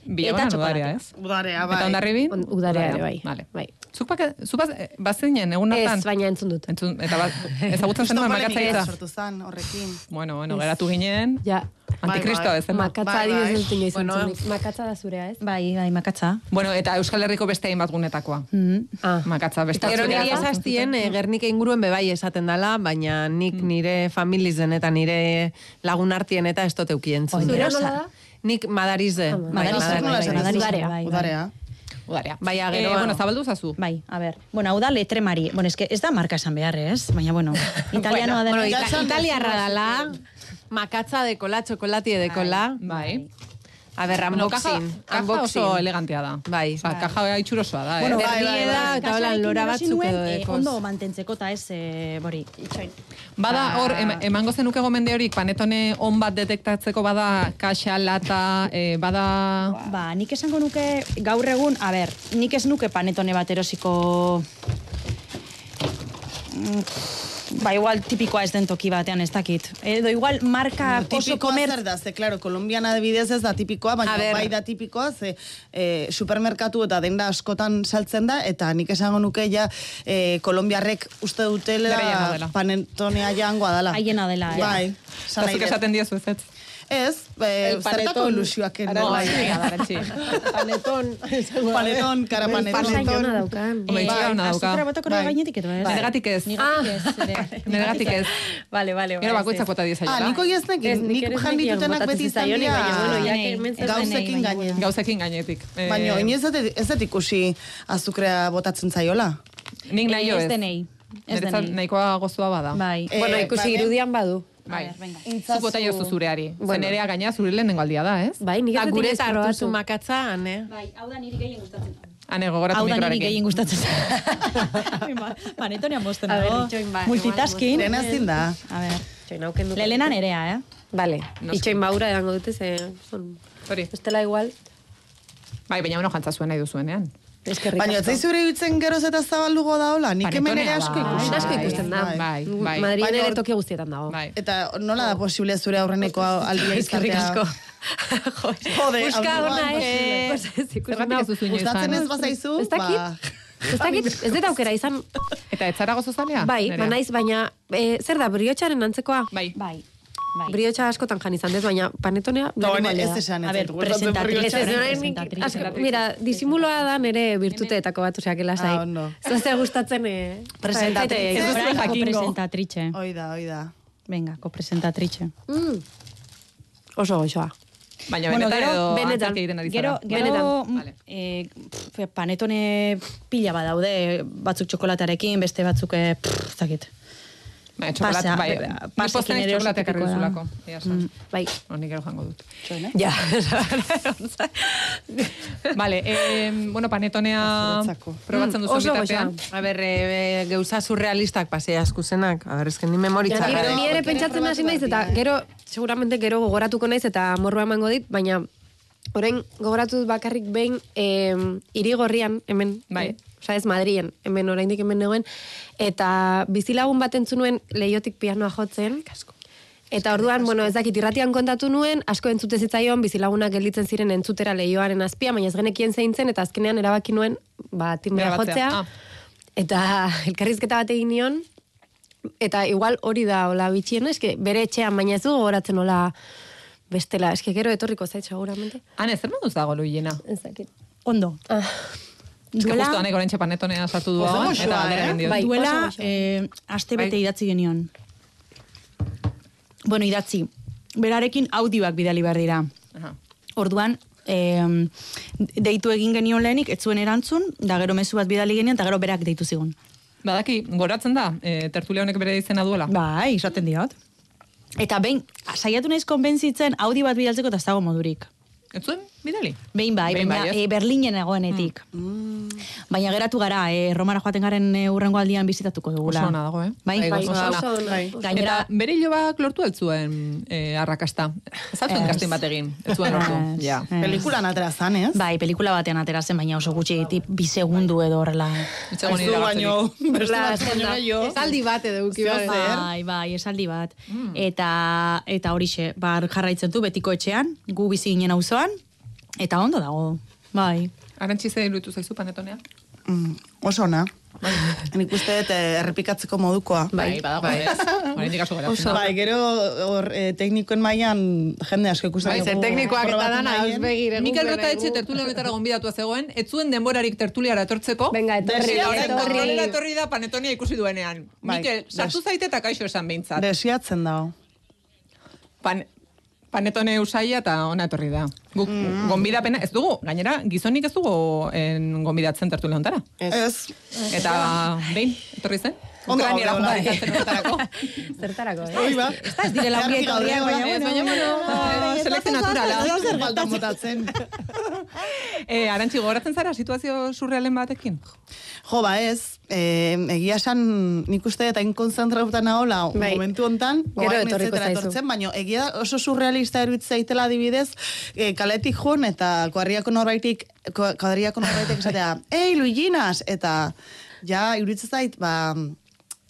Bilegonan Eta udarea, txokolatea. ez? Udarea, bai. Eta ondarribin? On- udarea bai. Vale. Bai. Zuk, baka, zuk baz, eh, bazinen, egun hartan? Ez, baina entzun dut. Entzun, eta ba, <laughs> ezagutzen zen Justo makatza polemika hitza. sortu zan, horrekin. Bueno, bueno, geratu ginen. Ja, Antikristo Bai, bai. makatza Bai, bai. ez inoiz Bueno. Makatza da zurea, ez? Bai, bai, makatza. Bueno, eta Euskal Herriko beste hainbat gunetakoa. Mm. Ah. Makatza beste. Gero niri esaztien, eh, Gernika inguruen bebai esaten dala, baina nik nire familizen eta nire lagun artien eta ez doteuki entzun. Zure nola da? Nik madarize. Bai, Madarize, madarize. esan madarize, Udarea. bai, bai. Baina Eh, bueno, zabaldu zazu. Bai, a ber. Bueno, hau da letremari. Bueno, eske ez da marka esan behar, ez? Baina, bueno, <laughs> italianoa dela. Bueno, ita esan italiarra dala, makatza dekola, txokolatie dekola. Bai. A ber, Bueno, kaja, unboxing. kaja unboxing. oso elegantea da. Bai. Osa, kaja itxurosoa da, eh? Bueno, Berdie bai, bai, bai. eta hola, lora batzuk edo eh, dekoz. ondo mantentzeko eta ez, eh, bori, itxoin. Bada hor, em, emango zenuke gomende horik, panetone on bat detektatzeko bada kaxa, lata, eh, bada... Ba, nik esango nuke gaur egun, a ber, nik ez nuke panetone bat erosiko... Mm, Ba, igual tipikoa ez den toki batean, ez dakit. Edo igual marka oso Tipikoa komer... zer da, ze, claro, Kolombian adibidez ez da tipikoa, baina bai da tipikoa, ze e, supermerkatu eta denda askotan saltzen da, eta nik esango nuke ja e, Kolombiarrek uste dutela panetonea jangoa dela. Haiena dela, eh. Bai, Eta esan nahi zuk dut. esaten diozu ez ez? Eh, zertako ilusioak eno. Bai, bai. Paneton. Paneton, kara paneton. Ona daukan. Hombre, itxura ona dauka. Azukra botako Bai. gainetik edo ez? Niregatik ez. Niregatik <laughs> ez. Vale, vale, Gero bai, bakoitzak bota Ah, diezaiola. niko ez nekin, Ez, nik jan ditutenak beti izan dira gauzekin gainen. Gauzekin gainetik. Eh, Baina, oin ez dut- ez dut ikusi azukrea botatzen zaiola. Nik nahi jo Ez ez. denei. Ez Niretzat denei. nahikoa gozua bada. Bai. Eh, Bueno, ikusi bai, irudian badu. Bai. Venga. Zuk bota jozu zureari. Bueno. Zenerea gaina zure lehenengo aldia da, ez? Bai, nik Eta ez dut gure hartu zu makatza, ne? Bai, hau da niri gehien gustatzen. Hane, gogoratu Hau da niri gehien gustatzen. <laughs> Ba, Panetonia mosten A ber, dago. itxoin ba- Multitasking. Lehen ezin da. A dut. Lelena nerea, eh? Vale, Noski. itxoin baura edango dute, ze... Son... Hori. Estela igual, Bai, baina uno jantza zuen nahi duzuenean. Baina, ez zaizu iruditzen geroz eta zabaldugo da hola? Nik hemen ere asko bai. ikusten. Asko ikusten da. Bai, bai. Madriden Baina ere toki guztietan dago. Bai. Eta nola da posible zure aurreneko <laughs> aldia Eskerrik izatea? asko. <laughs> Jode, Buska ona, eh? <laughs> Pues ez Gustatzen bazaizu, Ez dakit. ba... Ez dakit, ez dut aukera izan, Eta ez zara gozo zalea? bai, ba naiz, baina, eh, zer da, briotxaren antzekoa? Bai. Bai. Bai. Briotxa askotan jan izan dez, baina panetonea... No, lehenengo ez esan, A ez ber, presentatriz. Presentatriz. asko, mira, disimuloa da nire virtuteetako bat, oseak lasai. Ah, ondo. Zoze gustatzen, eh... Presentatrice. Ez Orain duzue jakingo. Kopresentatrice. Oida, oida. Venga, kopresentatrice. Mm. Oso goxoa. Baina Bueno, benetan gero- edo benetan. egiten ari? Gero, gero, Benetan. Vale. eh, pff, panetone pila badaude, batzuk txokolatearekin, beste batzuk, eh, pff, ez Bai, txokolate, Pasea, bai. be- Ni pasekin posten ez ere oso tipikoa duzulako. Esan. Bai. No, nik gero jango dut. Ja. <laughs> vale, eh, bueno, panetonea probatzen Mm, duzu oso bitartean. A ber, e, geuza surrealistak pasea askuzenak. A ber, esken ni memoritza. Ja, Gero- ni, ere pentsatzen hasi naiz eta eh? gero seguramente gero gogoratuko naiz eta morroa emango dit, baina orain gogoratu dut bakarrik behin eh, irigorrian hemen, Bai. eh, osea ez Madrien, hemen oraindik hemen negoen eta bizilagun bat entzun nuen leiotik pianoa jotzen. Eta orduan, bueno, ez dakit irratian kontatu nuen, asko entzute zitzaion bizilagunak gelditzen ziren entzutera leioaren azpia, baina ez genekien zein zen, eta azkenean erabaki nuen, ba, timbrea jotzea. Ah. Eta <laughs> elkarrizketa bat egin nion, eta igual hori da hola bitxiena, eske bere etxean, baina ez du gogoratzen hola bestela, eske gero etorriko zait seguramente. Hane, zer moduz dago luiena? Ez dakit. Ondo. Ah, Duela- justo anek oraintxe panetonea sartu du Oso hau, goxoa, eta eh? Bai. Duela, eh, aste bete Bai. idatzi genion. Bueno, idatzi. Berarekin audioak bidali behar dira. Aha. Orduan, eh, deitu egin genion lehenik, ez zuen erantzun, da gero mezu bat bidali genion, eta gero berak deitu zigun. Badaki, goratzen da, e, tertulia honek bere izena duela. Bai, izaten diot. Eta behin, saiatu naiz konbentzitzen audio bat bidaltzeko eta ez dago modurik. Ez zuen, bidali? Behin bai, Behin baina bai, e, Berlinen egoenetik. Baina geratu gara, e, Romara joaten garen e, urrengo aldian bizitatuko dugula. Oso dago, eh? Bai, Bai, bai, oso ona. Bai. Gainera, Eta bere hilobak lortu altzuen e, arrakasta. Ez. kastin bat egin, ez zuen lortu. Ja. Pelikulan atera zan, ez? Bai, pelikula batean atera zen, baina oso gutxi tip, bi segundu edo horrela. Ez du baino. Esaldi bat edo uki Zer? Bai, bai, esaldi bat. Eta eta horixe, bar jarraitzen du betiko etxean, gu bizi ginen auzoan eta ondo dago. Bai. Arantxi ze iruditu zaizu panetonea? Mm, oso ona. Nik uste dut eh, errepikatzeko modukoa. Bai, badago, ez? Oraindik asko geratzen da. Bai, gero hor eh, teknikoen mailan jende asko ikusten Bai, ze dugu teknikoak eta dana nahien. ausbegire. Mikel Rota etxe tertulia honetara gonbidatua zegoen, ez zuen denborarik tertuliara etortzeko. Venga, etorri, da. etorri. Etorri da panetonia ikusi duenean. Bai, Mikel, sartu zaite eta kaixo esan behintzat. Desiatzen dago. Pan, panetone usaia eta ona etorri da. Guk Mm. gonbidapena, ez dugu, gainera, gizonik ez dugu en, gonbidatzen tertulia hontara. Ez. Eta, behin, etorri zen? Ondo Ukrainera horretarako. <laughs> Zertarako, eh? Hoi ba. Ez direla ongi etorriak, baina baina Ez, baina, bueno, eh, selekzio naturala. Zer falta motatzen. <laughs> Eh, Arantxi, gogoratzen zara situazio surrealen batekin? Jo, ba ez, eh, egia esan nik uste eta inkonzentrauta nahola Bai. momentu hontan, Gero etorriko zaizu. baina egia oso surrealista eruditzen zaitela adibidez, eh, kaletik jun eta kuadriako norbaitik, ko- kuadriako norbaitek esatea, <laughs> ei, Luiginas, eta ja, iruditzen zait, ba,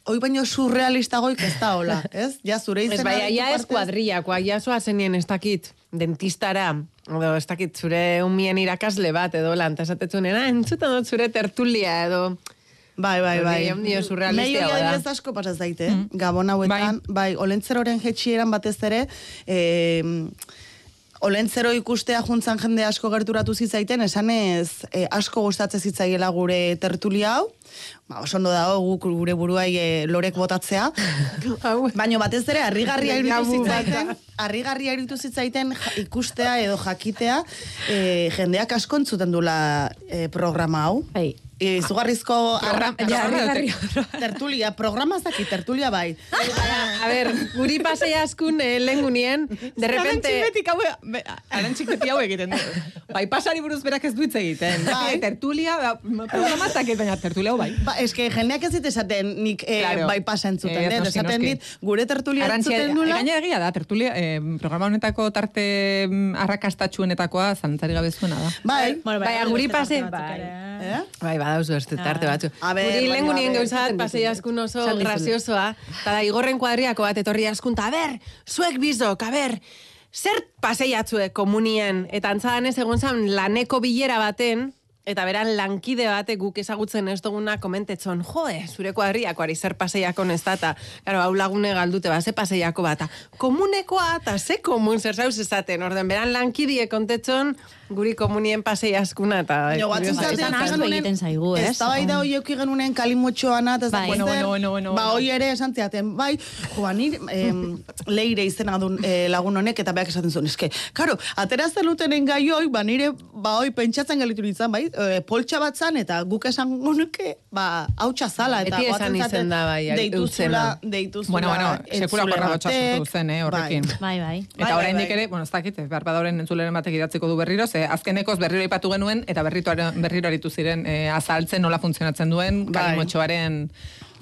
hoi baino surrealistagoik ez da hola, <laughs> ez? Ja, zure izena... Ez bai, ditu ja ez kuadriakoa, ja zoa zenien ez dakit dentistara, edo ez dakit zure umien irakasle bat, edo lan, eta esatetzunen, ah, entzuten dut zure tertulia, edo Bai, bai, bai. Hori, ondio surrealistia Nei hori bada. adibidez asko pasa zaite, Gabon hauetan, bai, olentzeroren jetxieran batez ere, eh, Olentzero ikustea juntzan jende asko gerturatu zitzaiten, esanez eh, asko gustatzen zitzaiela gure tertulia hau, ba, oso ondo dago guk gure buruai eh, lorek botatzea, <laughs> baina batez ere harrigarria iruditu zitzaiten, harrigarria iruditu zitzaiten ikustea edo jakitea eh, jendeak asko entzuten dula eh, programa hau. Bai. E, izugarrizko Program- arra- jarri tertulia, programa ez dakit, tertulia bai. A ber, guri pasei askun eh, lengunien, de repente... Arantxik hau, be- arantxik beti hau egiten du. <laughs> Bai, pasari buruz berak ez du hitz egiten. Bai. Bai. Tertulia, ba, programa ez dakit, baina tertulia hau bai. Ba, eske jendeak ez dit esaten nik eh, Claro. bai pasa entzuten, Eh, eh, noski, esaten dit gure tertulia Arantxia, entzuten nula. gaina egia da, tertulia, eh, programa honetako tarte mm, arrakastatxuenetakoa zantzari gabe zuena da. Bai, Bueno, Bai, guri pase... batzuk Bai. ere. eh? Bai, badauzu ez tarte batzu. A Guri baina, lengunien a ber, gauza bat entzuten pasei askun oso graziosoa, eta da igorren kuadriako bat etorri askun, ta ber, zuek bizok, a ber, zer paseiatzuek komunien, eta antzadan ez egon zan laneko bilera baten, eta beran lankide batek guk ezagutzen ez duguna komentetzon, joe, zure kuadriakoari zer paseiako da, eta, claro, hau lagune galdute, ba, ze paseiako bat, eta komunekoa, eta ze komun zer zauz esaten, orden, beran lankidie kontetzon, guri komunien pasei askuna, eta... Jo, batzen zaten, ahaztu egiten zaigu, ez? Ez da bai da hoi euki genunen kalimotxoana, eta ez da Bai. Bueno, bueno, bueno, bueno, Ba, hoi ere esan ziaten, bai, joa, nire em, <laughs> leire izena dun eh, lagun honek, eta beak esaten zuen, eske, karo, atera zelutenen gai hoi, ba, nire, ba, hoi pentsatzen gelitu nintzen, bai, e, poltsa bat zan, eta guk esan nuke, ba, hautsa zala, eta Beti esan izen da, bai, deituzula, deituzula, Bueno, bueno, rabotsa batek, sortu zen, eh, horrekin. Bai, bai. Eta Bai, oraindik bai, bai. ere, bueno, ez dakit, behar badauren entzuleren batek idatziko du berriro, ze azkenekoz berriro ipatu genuen, eta berriro, berriro aritu ziren eh, azaltzen nola funtzionatzen duen Bai. kalimotxoaren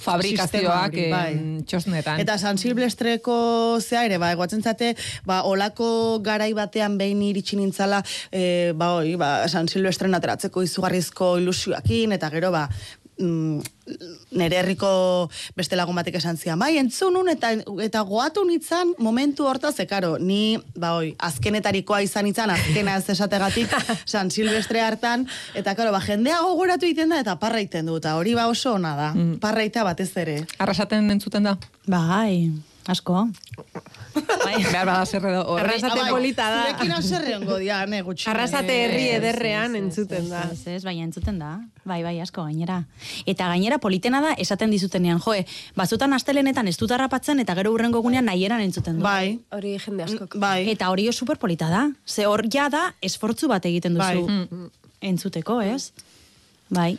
fabrikazioak hori, bai. txosnetan. Eta San Silvestreko zea ere, ba, egoatzen zate, ba, olako garai batean behin iritsi nintzala, e, ba, oi, ba, San Silvestren ateratzeko izugarrizko ilusioakin, eta gero, ba, mm, nere herriko beste lagun batek esan zian, bai, entzunun eta, eta goatu nintzan momentu hortaz, ze, karo, ni, ba, oi, azkenetarikoa izan nintzan, azkena ez esategatik, <laughs> San Silvestre hartan, eta, karo, ba, jendea gogoratu egiten da, eta parra egiten du, eta hori ba oso ona da, Mm. parra batez ere. Arrasaten entzuten da? Bai, asko. Bai. <laughs> Behar bada zer edo. Arrasate bai, polita da. Zurekin haserre ongo dia, ne, gutxi. Arrasate herri ederrean entzuten da. Ez, ez, bai, entzuten da. Bai, bai, asko gainera. Eta gainera politena da esaten dizutenean, joe, bazutan astelenetan ez dut harrapatzen eta gero urrengo gunean nahieran entzuten du. Bai, Hori jende askok. bai. Eta hori super polita da. Ze hor ja da esfortzu bat egiten duzu Bai. entzuteko, ez? Bai.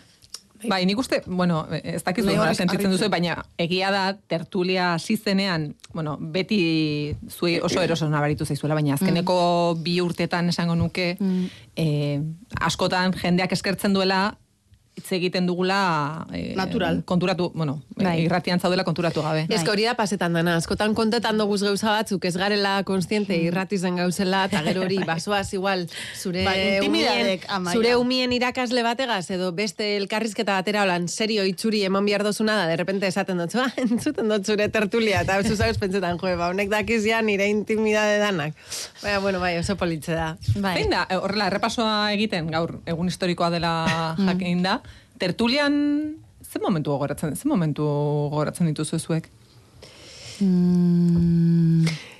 Bai, nik uste, bueno, ez nola hori sentitzen duzu, baina egia da tertulia hasi zenean, bueno, beti zuei oso eroso nabaritu zaizuela, baina azkeneko bi urtetan esango nuke, eh, askotan jendeak eskertzen duela hitz egiten dugula eh, Natural. konturatu, bueno, Bai. irratian zaudela konturatu gabe. Ez que hori da pasetan dana, askotan kontetan doguz gauza batzuk, ez garela konstiente irrati zen gauzela, eta gero hori, basoaz igual, zure Bai, intimidadek, umien, zure umien irakasle bategaz, edo beste elkarrizketa batera holan, serio itxuri eman behar dozuna da, de repente esaten dut, ba, entzuten dut zure tertulia, eta zuzauz pentsetan, jo, ba, honek dakiz ja nire intimidade danak. Baina, bueno, bai, oso politze da. Bai. Zein da, eh, horrela, errepasoa egiten, gaur, egun historikoa dela <laughs> jakin da, tertulian, ze momentu gogoratzen, ze momentu gogoratzen dituzu zuek?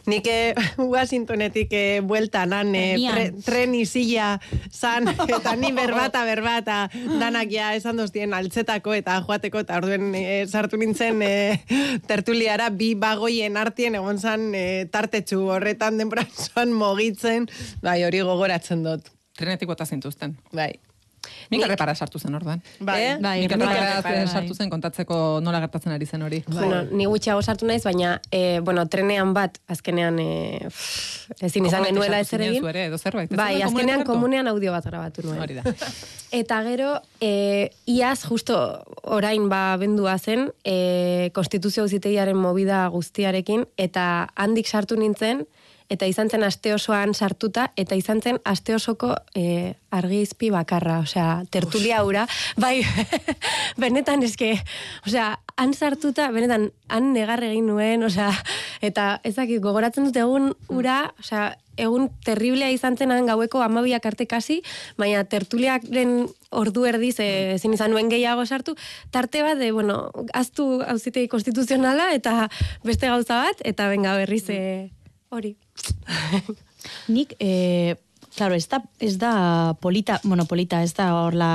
Nik eh, <laughs> Washingtonetik eh, bueltan han eh, Trenian. tre, tren isilla zan, <laughs> eta ni berbata berbata danak ja esan doztien altzetako eta joateko, eta orduen eh, sartu nintzen eh, tertuliara bi bagoien artien egon zan eh, tartetxu horretan denboran mogitzen, bai hori gogoratzen dut. Trenetik bota zintuzten. Bai. Nik errepara sartu zen orduan. Bai. Eh? Bai, Nik errepara, bai. sartu zen kontatzeko nola gertatzen ari zen hori. Bueno, ni gutxiago sartu naiz, baina, e, bueno, trenean bat, azkenean, e, pff, ezin izan genuela ez ere egin. zu ere, edo zerbait. Bai, azkenean komunean audio bat grabatu nuen. Hori da. <laughs> Eta gero, e, iaz, justo orain ba bendua zen, e, konstituzio auzitegiaren movida guztiarekin, eta handik sartu nintzen, eta izan zen aste osoan sartuta, eta izan zen aste osoko e, argizpi bakarra, osea, tertulia hura, <laughs> bai, <laughs> benetan eske, osea, han sartuta, benetan, han negar egin nuen, osea, eta ezakit, gogoratzen dut egun ura, osea, egun terriblea izan zenan gaueko amabiak arte kasi, baina tertuliaren ordu erdiz ezin izan nuen gehiago sartu, tarte bat, de, bueno, aztu hauzitegi konstituzionala eta beste gauza bat, eta benga berriz e, hori. <laughs> Nik, eh, claro, ez da, ez da polita, bueno, polita, ez da horla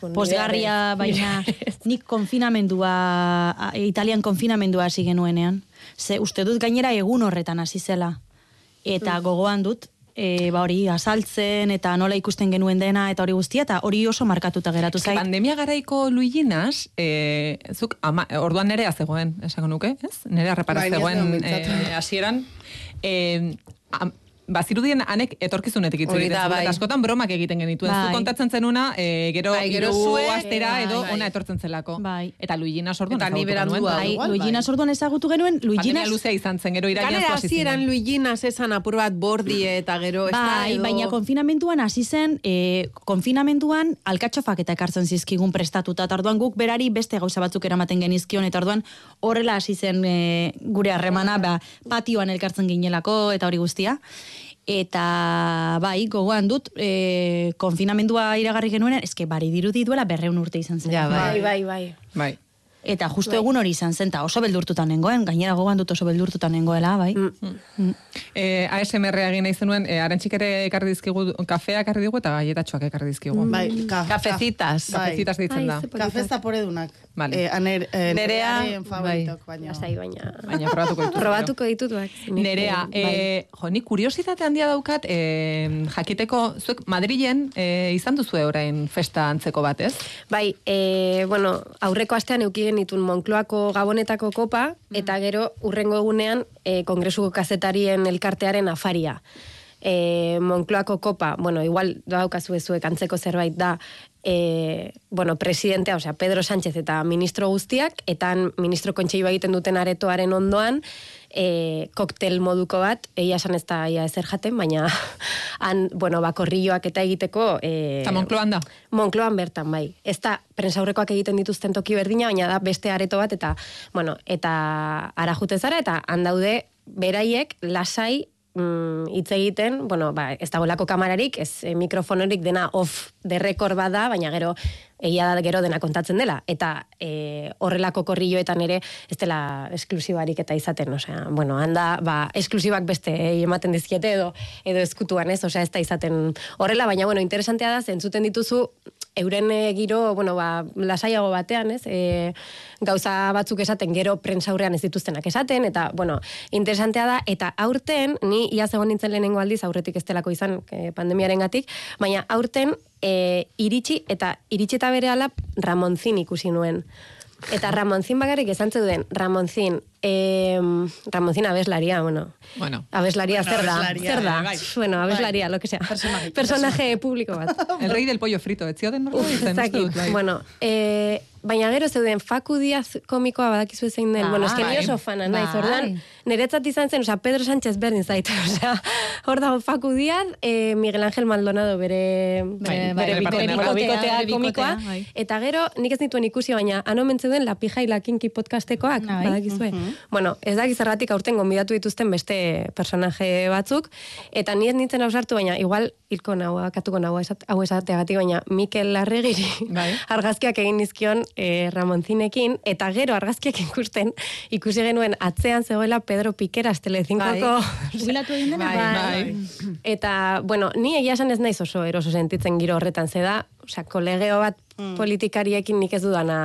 Bueno, posgarria, baina <laughs> nik konfinamendua, Italian konfinamendua hasi genuenean. Ze uste dut gainera egun horretan hasi zela. Eta Mm. gogoan dut, e, ba hori, azaltzen eta nola ikusten genuen dena eta hori guztia, eta hori oso markatuta geratu zait. pandemia garaiko Luiginas, eh, zuk ama, orduan nerea zegoen, esango nuke, ez? Nerea repara ni ez zegoen eh, hasieran. Am- Bazirudien anek etorkizunetik hitz egiten bai. askotan bromak egiten genituen. Bai. Zu kontatzen zenuna, eh, gero, Bai, gero zuek, astera bai, edo bai. ona etortzen zelako. Bai. Eta Luiginas orduan Eta nuen. Bai, igual, Luiginas bai. orduan ezagutu genuen, Pandemia Luiginas... luzea izan zen, gero iraian Ganera hasi hasieran zinen. Luiginas esan apur bat bordi eta gero ez Bai, edo... baina konfinamenduan hasi zen, e, konfinamenduan alkatxofak eta ekartzen zizkigun prestatuta, eta orduan guk berari beste gauza batzuk eramaten genizkion, eta orduan horrela hasi zen e, gure harremana, ba, patioan elkartzen ginelako, eta hori guztia. Eta bai, gogoan dut, e, konfinamendua iragarri genuen, eske bari dirudi duela berreun urte izan zen. Ja, bai. Bai, bai, bai. Bai. Eta justo egun hori izan zen, eta oso beldurtutan nengoen, gainera gogoan dut oso beldurtutan nengoela, bai. Mm. Eh, ASMR egin nahi zenuen, eh, arantxik ere ekarri dizkigu, kafea ekarri digu eta galletatxoak ekarri dizkigu. Bai, ka, Kafecitas. Bai. Kafecitas deitzen da. Kafe zaporedunak. Vale. Eh, aner, eh, Nerea, favoritok, baina. Lasai, baina... Baina probatuko ditut. Probatuko ditut, bak. Nerea, eh, jo, nik kuriositate handia daukat, eh, jakiteko, zuek Madrilen eh, izan duzu orain festa antzeko bat, ez? Bai, e, bueno, aurreko astean euki genitun Monkloako Gabonetako kopa, eta gero urrengo egunean e, Kongresuko kazetarien elkartearen afaria. E, Monkloako kopa, bueno, igual daukazu zuek antzeko zerbait da, e, bueno, presidentea, osea, Pedro Sánchez eta ministro guztiak, eta han ministro kontseioa egiten duten aretoaren ondoan, e, koktel moduko bat, egia esan ez da ia ezer jaten, baina <laughs> han, bueno, bakorrilloak eta egiteko... E, Eta Moncloan da? Monkloan bertan, bai. Ez da, prensaurrekoak egiten dituzten toki berdina, baina da beste areto bat, eta, bueno, eta ara jute zara, eta handaude beraiek lasai mm, hitz egiten, bueno, ba, ez dagoelako kamararik, ez eh, mikrofonorik dena off de record bada, baina gero egia da gero dena kontatzen dela. Eta e, horrelako korrilloetan ere ez dela esklusibarik eta izaten, osea, bueno, handa, ba, esklusibak beste eh, ematen dizkiete edo edo eskutuan, ez? Osea, ez da izaten horrela, baina bueno, interesantea da zentzuten dituzu euren eh, giro, bueno, ba, lasaiago batean, ez? E, gauza batzuk esaten gero prentsaurrean ez dituztenak esaten, eta, bueno, interesantea da, eta aurten, ni ia egon nintzen lehenengo aldiz, aurretik ez delako izan e, pandemiaren gatik, baina aurten e, iritsi, eta iritsi eta bere Ramonzin ikusi nuen. Eta Ramonzin bakarrik esan zeuden, Ramonzin, eh, Ramonzin abeslaria, bueno. Bueno. Abeslaria Bueno, zer da, abeslaria, zer da, bai. bueno, abeslaria, lo que sea. Personaje, Personaje publiko bat. El rey del pollo frito, Uf, norbait ez izen, uste dakit. dut, bai. Bueno, eh, baina gero zeuden Faku Diaz komikoa badakizu zein den. Ah, bueno, eske ni oso fana naiz, Bai. orduan, niretzat izan zen, osea, Pedro Sánchez berdin zait, <laughs> osea, hor dago Faku Diaz, eh, Miguel Ángel Maldonado bere, Bai, bere, bere bikotea Bere komikoa, bai. eta gero nik ez nituen ikusi, baina han omen zeuden La Pija y la Kinky podcastekoak, Bai. badakizue. Bueno, ez dakiz zergatik aurten gonbidatu dituzten beste personaje batzuk, eta ni ez nintzen ausartu, baina igual hilko nau, akatuko nau esat- hau esateagatik, baina Mikel Larregiri Bai. <laughs> argazkiak egin nizkion e, Ramonzinekin, eta gero argazkiak ikusten, ikusi genuen atzean zegoela Pedro Piqueras Telecinkoko. Jubilatu egin dena? Bai, bai. Eta, bueno, ni egia esan ez naiz oso eroso sentitzen giro horretan, ze da, osea, kolegeo bat politikariekin nik ez dudana,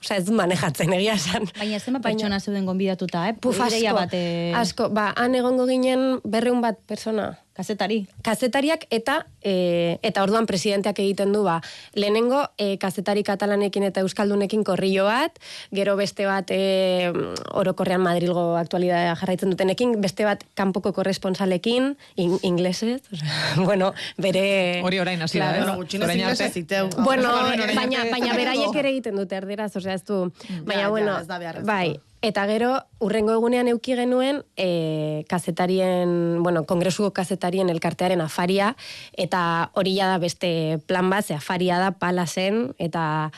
osea, ez manejatzen egia esan. Baina zenbat pertsona zeuden gonbidatuta, eh? Puf, asko, bat, eh, asko, ba, han egongo ginen berreun bat persona. Kazetari. Kazetariak eta e, eta orduan presidenteak egiten du ba lehenengo e, kazetari katalanekin eta euskaldunekin korrillo bat, gero beste bat e, orokorrean Madrilgo aktualitatea jarraitzen dutenekin, beste bat kanpoko korresponsalekin, in, inglesez, <laughs> bueno, bere Hori orain hasi da, Claro. gutxinez Orain arte. Bueno, baina, baina beraiek ere egiten dute erderaz, osea, ez du. Baina, ja, bueno, bai, eta gero, urrengo egunean euki genuen, e, kazetarien, bueno, kongresuko kazetarien elkartearen afaria, eta hori da beste plan bat, ze afaria da palazen, eta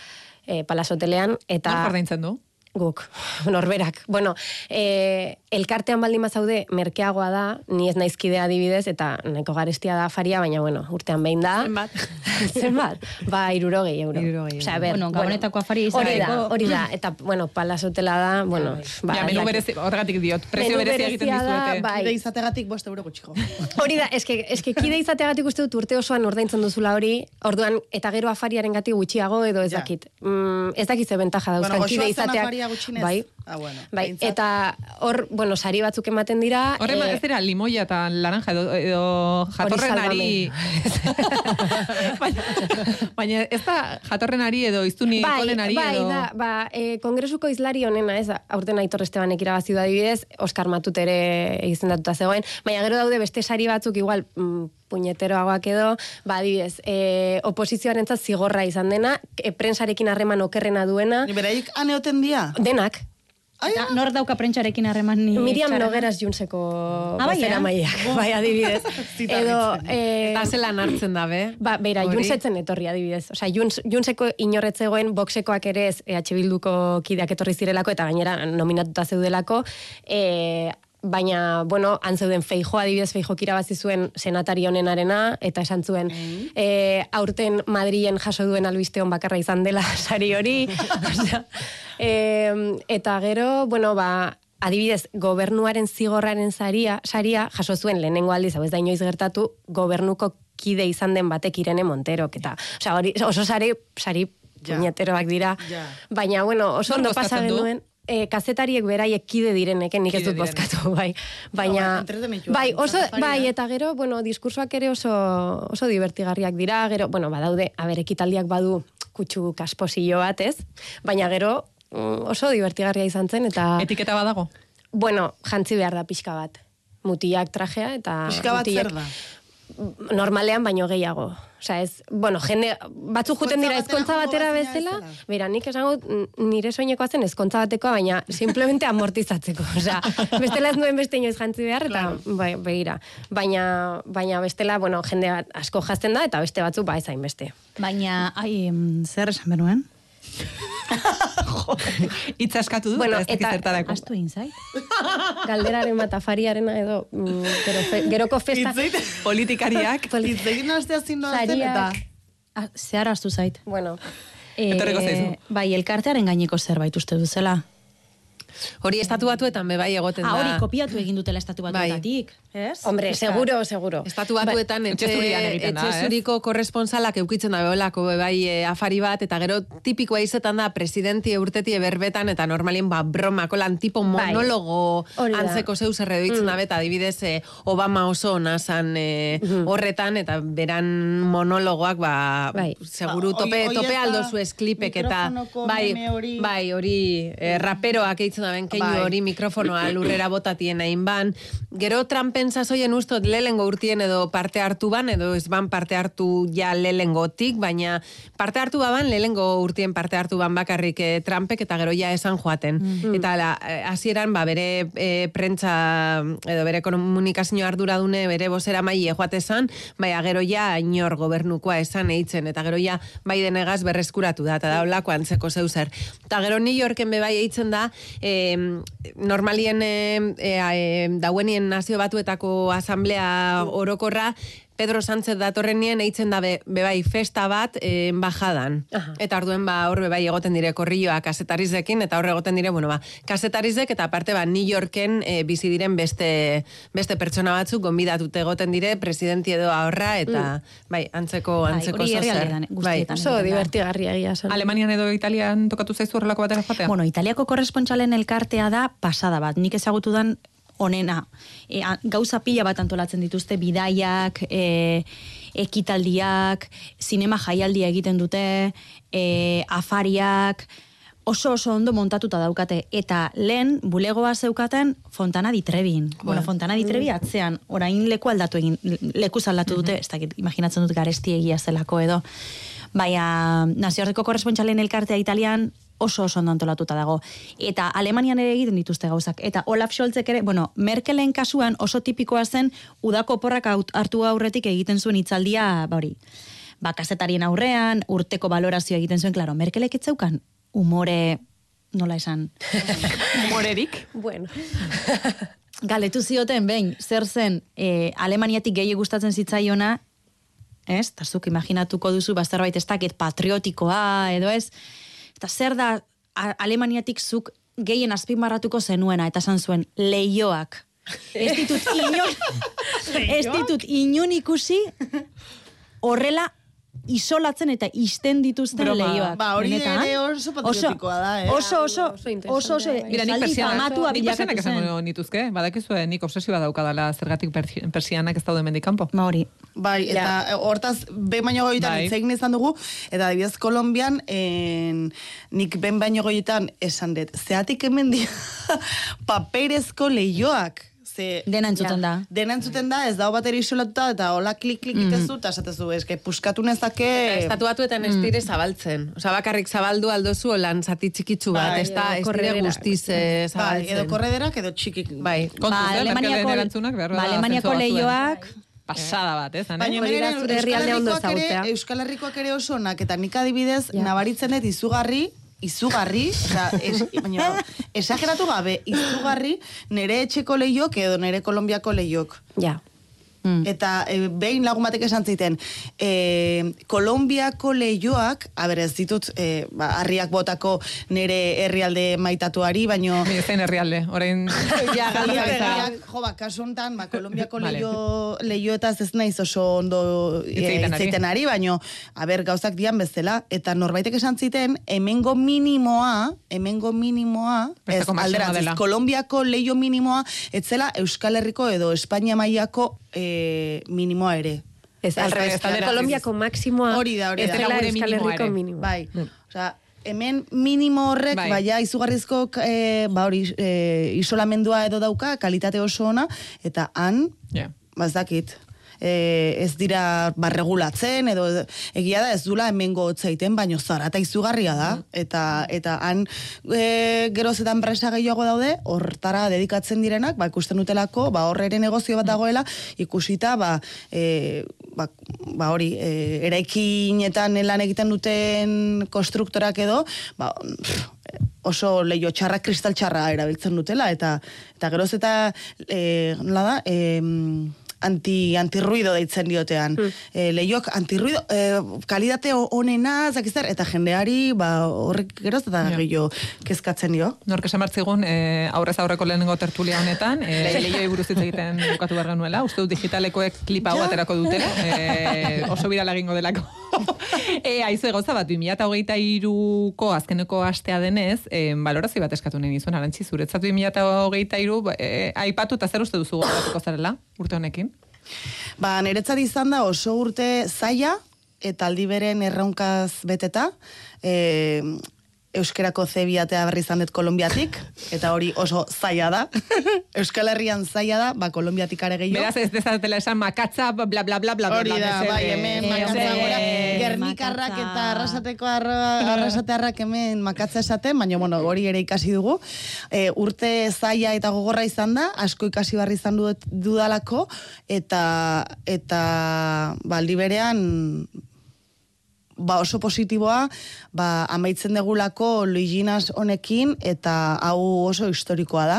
e, palasotelean, eta... Nor du? Guk, <laughs> norberak. Bueno, e, elkartean baldin bazaude merkeagoa da, ni ez naizkidea adibidez, eta nahiko garestia da afaria, baina bueno, urtean behin da. Zenbat? <laughs> Zenbat? Ba, irurogei euro. Hirurogei Osea, a euro. ber, Bueno, Gabonetako afaria Hori da, hori da, eta, bueno, palasotela da, bueno, ba, ja, menu berezi, horregatik diot, prezio berezia egiten dizuete. bai. Kide izategatik bost euro gutxiko. <laughs> Hori da, eske, eske kide izateagatik uste dut urte osoan ordaintzen duzula hori, orduan, eta gero afariaren gutxiago edo ez Ja. dakit. Mm, ez dakit ze bentaja dauzkan Bueno, kide izateak. Bai, Ah, bueno, bai. eta hor, bueno, sari batzuk ematen dira. Horre, eh, ez dira limoia eta laranja edo, edo jatorrenari... <laughs> baina, baina ez da jatorrenari edo iztuni Bai, kolenari bai, edo... da, ba, e, kongresuko izlari honena, ez, aurten Aitor Estebanek irabazi du adibidez, Oskar Matut ere izendatuta zegoen, baina gero daude beste sari batzuk igual mm, puñeteroagoak edo, ba, adibidez, e, oposizioarentzat zigorra izan dena, e, prensarekin harreman okerrena duena, beraik aneoten dia? denak, Eta nor dauka prentxarekin harreman ni Miriam txarra? Nogueras Junseko Ah, bai, bozera eh? maiak, bai, adibidez. <laughs> Edo, eh, Eta zelan hartzen da, be? Ba, beira, Hori. Junsetzen etorri adibidez. Osea, Juns, Junseko inorretzegoen boxekoak ere ez EH Bilduko kideak etorri zirelako eta gainera nominatuta zeudelako. E, baina, bueno, han zeuden feijo adibidez feijo irabazi zuen senatari honenarena eta esan zuen e, aurten Madrilen jaso duen albiste hon bakarra izan dela <laughs> sari hori. <laughs> Osea, e, eta gero, bueno, ba, adibidez, gobernuaren zigorraren saria, saria jaso zuen lehenengo aldiz, hau ez da inoiz gertatu, gobernuko kide izan den batek Irene Monterok, eta osea, hori, oso sari, sari Ja. dira, Ja. baina, bueno, oso ondo pasa genuen, e, kazetariek beraiek kide direneken, nik ez dut direnek. bozkatu, <laughs> bai. Baina, bai, bai, oso, bai, eta gero, bueno, diskursoak ere oso, oso divertigarriak dira, gero, bueno, badaude, aber, ekitaldiak badu kutsu kasposillo bat, ez? Baina gero, mm, oso divertigarria izan zen, eta... Etiketa badago. Bueno, jantzi behar da pixka bat. Mutiak trajea eta... Pixka bat mutilek- zer da? Normalean baino gehiago. Osea, ez, bueno, jende, batzuk juten dira Ezkontza batera bezala, bera, nik esango nire soinekoa zen ezkontza batekoa, baina <laughs> simplemente amortizatzeko. Osea, bestela ez nuen beste inoiz jantzi behar, eta bai, begira. Baina, baina bestela, bueno, jende asko jazten da, eta beste batzuk ba ezain beste. Baina, ai, zer esan benuen? <laughs> Hitz askatu dut, Bueno, ez dakit eta- zertarako. Astu egin zait? <laughs> Galderaren bat afariarena edo mm, gero fe, geroko festa. Hitz <laughs> Politikariak, Hitz egin hastea zin doa zen, eta... Ah, Zehar astu zait. Bueno, Etorriko zaizu. bai, elkartearen gaineko zerbait uste duzela. Hori estatu batuetan be bai egoten Ah, da. hori kopiatu egin dutela estatu Bai. batuetatik, ez? hombre, seguro, seguro. Estatu batuetan Ba, etxe, etxe zuriko korresponsalak eukitzen da beholako bai e, afari bat, eta gero tipikoa izetan da presidenti urteti berbetan, eta normalien ba bromako lan tipo Bai. monologo da. antzeko zeu zer ditzen da, eta adibidez e, Obama oso ona zan e, horretan, eta beran monologoak ba, Bai. seguru Ba, hoi- tope, tope aldo zu esklipek, eta bai, bai, hori e, raperoak eitzen da ben, keinu Bai. hori mikrofonoa lurrera botatien hain ban. Gero Trumpen sasoien ustot lehengo urtien edo parte hartu ban, edo ez ban parte hartu ja lehengotik, baina parte hartu baban lehengo urtien parte hartu ban bakarrik eh, Trumpek eta gero ja esan joaten. Eta la, eh, hasieran ba, bere e, prentza edo bere komunikazio arduradune bere bozera maile joate esan, baina gero ja inor gobernukoa esan eitzen, eta gero ja bai denegaz berreskuratu da, eta da olako antzeko zeu zer. Eta gero New Yorken be bai eitzen da, e, normalien e, e, e, dauenien nazio batuetako asamblea orokorra, Pedro Sánchez datorrenien eitzen da be, be bai festa bat e, embajadan. Aha. Eta orduen ba hor be bai egoten dire korrilloa kasetarizekin eta hor egoten dire, bueno, ba, kasetarizek eta aparte ba New Yorken e, bizi diren beste beste pertsona batzuk gonbidatute egoten dire presidenti edo ahorra eta bai, antzeko Bai, antzeko hori zer. Bai. Oso divertigarria egia. Alemanian edo Italian tokatu zaizu horrelako batera joatea? Bueno, Italiako korrespontsalen elkartea da pasada bat. Nik ezagutu dan onena. E, a- gauza pila bat antolatzen dituzte, bidaiak, e, ekitaldiak, sinema jaialdia egiten dute, e, afariak, oso oso ondo montatuta daukate. Eta lehen, bulegoa zeukaten Fontana di Trebin. Bueno, Fontana di Trevi atzean, orain leku aldatu egin, leku aldatu dute, ez dakit, imaginatzen dut garesti egia zelako edo. Baina, nazioarteko korrespontxalen elkartea Italian oso oso ondo antolatuta dago. Eta Alemanian ere egiten dituzte gauzak. Eta Olaf Scholzek ere, bueno, Merkelen kasuan oso tipikoa zen udako porrak hartu aurretik egiten zuen hitzaldia, ba hori, ba, kazetarien aurrean, urteko balorazioa egiten zuen, klaro, Merkelek ez zeukan umore nola esan, <laughs> Morerik. Bueno, <laughs> Galetu zioten, behin, zer zen e, Alemaniatik gehi gustatzen zitzaiona, ez? Ta zuk imaginatuko duzu, ba, zerbait ez dakit patriotikoa, edo ez? Eta zer da A- Alemaniatik zuk gehien azpimarratuko zenuena, eta esan zuen, leioak. ez ditut <laughs> inon, ez ditut inon ikusi horrela isolatzen eta isten dituzten Broma. leioak. Ba, hori ere oso patriotikoa da, eh? Oso, oso, Oso oso, oso, Mira, nik persianak, nik persianak esango nituzke, badakizue nik obsesioa daukadala zergatik persi- persianak ez daude mendikampo. Ba, hori. Bai, eta hortaz, behin baino goitan Bai. hitz egin izan dugu, eta adibidez Kolombian, en, nik behin baino goitan esan dut, zeatik hemen dira <laughs> paperezko leioak. Ze, Dena entzuten da. Dena entzuten da, ez dago bateri isolatuta, eta hola klik klik itezu, eta esatezu, eske, puskatu nezake... Estatuatuetan ez dire zabaltzen. Osa, bakarrik zabaldu aldozu lan zati txikitsu bat. Bai, ez da, ez dire guztiz eh, Bai, zabaltzen. edo korrederak, edo txikik. Bai. Kontuz, eh, Merkelen erantzunak behar ba, bada Alemaniako zentzu batzuen. leioak, Pasada bat, ez? ane? Baina hemen Euskal Herrikoak ere, ezagutzea. Euskal Herrikoak ere oso onak, eta nik adibidez, nabaritzen dut izugarri, izugarri, oza, es, baina, esageratu gabe, izugarri, nere etxeko lehiok edo nere Kolombiako lehiok. ja. Mm. Eta e, behin lagun batek esan ziten, e, Kolombiako lehioak, a ber, ez ditut, e, ba, harriak botako nere herrialde maitatuari, baino... Mi zen herrialde, orain... <laughs> Ja, Herriak, jo, ba, kasu honetan, ba, Kolombiako Vale. leio, leioetaz ez naiz oso ondo Hitz egiten ari. baino, a ber, gauzak dian bezala, eta norbaitek esan ziten, hemengo minimoa, hemengo minimoa, ez, alderantziz. Kolombiako leio minimoa, etzela Euskal Herriko edo Espainia mailako e, minimoa ere. Ez, Al revés. Kolombiako maksimoa Hori da, hori ez da. dela Gure Euskal Herriko minimoa. Bai. Osea, hemen minimo horrek, Bai. baina izugarrizko e, ba hori, e, isolamendua edo dauka, kalitate oso ona, eta han, Ja. ba ez dakit, e, ez dira barregulatzen, edo egia da ez dula hemengo hotzaiten, baino zara eta izugarria da, eta, eta han e, geroz eta enpresa gehiago daude, hortara dedikatzen direnak, ba, ikusten dutelako, ba, horre ere negozio bat dagoela, ikusita, ba, e, ba, ba hori, e, eraikinetan lan egiten duten konstruktorak edo, ba, pff, oso leio txarra, kristal txarra erabiltzen dutela, eta eta geroz eta, e, nola da, e, anti, antirruido deitzen diotean. E, leioak antirruido, e, kalidate o- onena, zakizar, eta jendeari, ba, horrek geroz eta Ja. gehiago kezkatzen dio. Nork esan martzigun, e, aurrez aurreko lehenengo tertulia honetan, e, lehioi buruz hitz egiten <laughs> bukatu behar genuela, uste dut digitalekoek klipa hau aterako dutela, e, oso birala egingo delako. <laughs> e, aizu gauza bat, 2008ko azkeneko astea denez, e, balorazio bat eskatu nahi nizuen, arantzi zuretzat 2008 e, aipatu eta zer uste duzu gogoratuko zarela, urte honekin? Ba, niretzat izan da oso urte zaila, eta aldi beren erraunkaz beteta, e, euskerako zebiatea berri izan dut Kolombiatik, eta hori oso zaila da. <laughs> Euskal Herrian zaila da, ba, Kolombiatik are gehiago. Beraz ez dezatela esan makatza, bla bla bla bla. Hori da, bai, hemen Eh, makatza hombre, gora, gernikarrak eta arrasateko arra, arrasatearrak hemen makatza esaten, baina bueno, hori ere ikasi dugu. E, urte zaila eta gogorra izan da, asko ikasi barri izan dudalako, eta, eta ba, aldi berean, ba oso positiboa, ba amaitzen degulako Luiginas honekin eta hau oso historikoa da.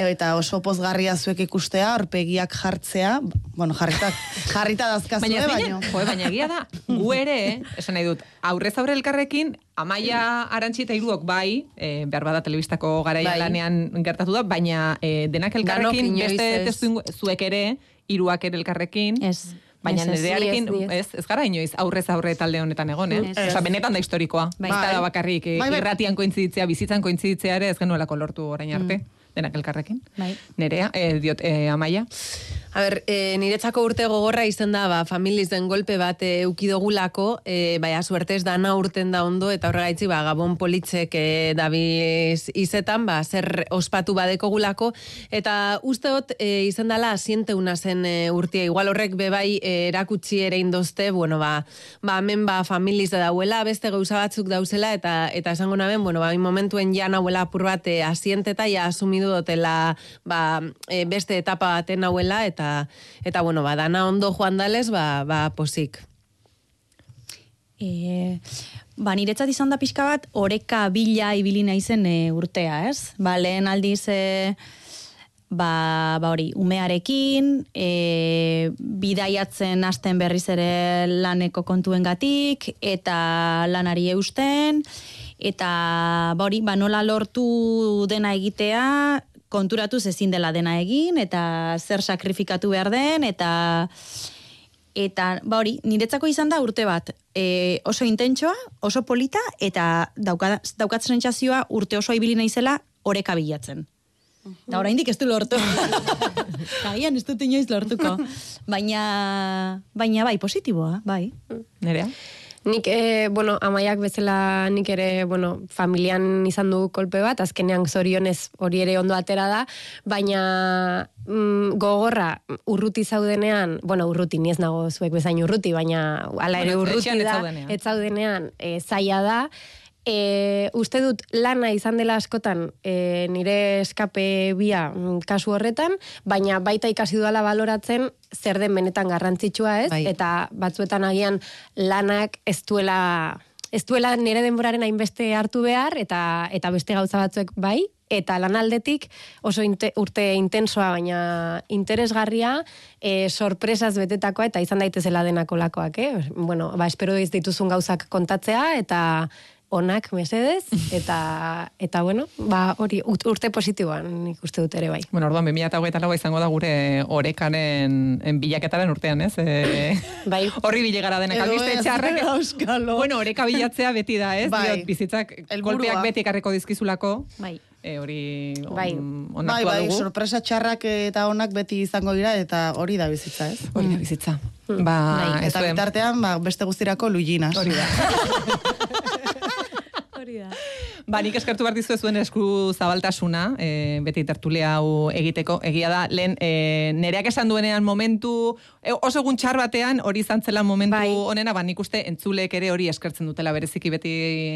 Eta oso pozgarria zuek ikustea, aurpegiak jartzea, bueno, jarrita <laughs> jarrita dazkazue, Baina, baino. baina, jo, baina egia da, gu ere, esan nahi dut, aurrez aurre elkarrekin, Amaia Arantxi eta Iruok bai, e, behar bada telebistako garaia Bai. lanean gertatu da, baina e, denak elkarrekin, beste testu zuek ere, Iruak ere elkarrekin, Ez. Baina nerearekin, ez, ez, gara inoiz aurrez aurre talde honetan egon, eh? Osa, benetan da historikoa. Bai. Da bakarrik, eh, Bai, bai. irratian kointziditzea, bizitzan kointziditzea ere ez genuelako lortu orain arte. Denak elkarrekin. Bai. Nerea, eh, diot, eh, Amaia. A ber, e, niretzako urte gogorra izan da, ba, familiz den golpe bat e, eukidogulako, e, baina suertez dana urten da ondo, eta horregaitzi, ba, gabon politzek e, dabiz izetan, ba, zer ospatu badeko gulako, eta usteot e, izan dela asienteuna zen e, urtia, igual horrek bebai e, erakutsi ere indozte, bueno, ba, ba, hemen ba, familiz da dauela, beste gauza batzuk dauzela, eta eta esango naben, bueno, ba, momentuen ja nahuela apur bat e, asienteta, ja asumidu dotela ba, e, beste etapa baten nahuela, eta eta bueno, ba, dana ondo joan dalez, ba, ba, posik. E, Ba, niretzat izan da pixka bat, oreka bila ibili naizen e, urtea, ez? Ba, lehen aldiz, e, ba, ba hori, umearekin, e, bidaiatzen hasten berriz ere laneko kontuengatik eta lanari eusten, eta ba hori, ba, nola lortu dena egitea, konturatu ezin dela dena egin, eta zer sakrifikatu behar den, eta Eta, ba hori, niretzako izan da urte bat, e, oso intentsoa, oso polita, eta dauka, daukat sentsazioa urte oso ibili naizela oreka bilatzen. Eta oraindik ez du lortu. <laughs> Agian ez dut inoiz lortuko. Baina, baina bai, positiboa, bai. Nerea? Nik, e, bueno, amaiak bezala nik ere, bueno, familian izan du kolpe bat, azkenean zorionez hori ere ondo atera da, baina mm, gogorra urruti zaudenean, bueno, urruti, ni ez nago zuek bezain urruti, baina ala ere urruti da, ez zaudenean, e, zaila da, E, uste dut lana izan dela askotan e, nire eskape bia mm, kasu horretan, baina baita ikasi dudala baloratzen zer den benetan garrantzitsua ez, Bai. eta batzuetan agian lanak ez duela ez duela nire denboraren hainbeste hartu behar, eta eta beste gauza batzuek bai, eta lanaldetik oso inte, urte intensoa, baina interesgarria, e, sorpresaz betetakoa, eta izan daitezela denako lakoak, eh? Bueno, ba, espero ez dituzun gauzak kontatzea, eta onak mesedez, <laughs> eta, eta bueno, ba, hori, urte positiboan nik uste dut ere bai. Bueno, orduan, 2008 laua izango da gure orekaren en bilaketaren urtean, ez? E, <laughs> Bai. horri bile gara denak albiste txarrak. Bueno, oreka bilatzea beti da, ez? Bai. Diot, bizitzak kolpeak beti ekarreko dizkizulako. Bai. E, hori on, Bai. onartua Bai, bai, dugu. sorpresa txarrak eta onak beti izango dira, eta hori da bizitza, ez? Hori da bizitza. Ba, Bai, Eta bitartean, ba, beste guztirako luiginas. Hori da. <laughs> Hori da. Ba, nik eskertu behar dizu zuen esku zabaltasuna, e, beti tertulia hau egiteko, egia da, lehen e, nereak esan duenean momentu, e, oso egun txar batean, hori izan zela momentu Bai. onena, ba, nik uste entzulek ere hori eskertzen dutela, bereziki beti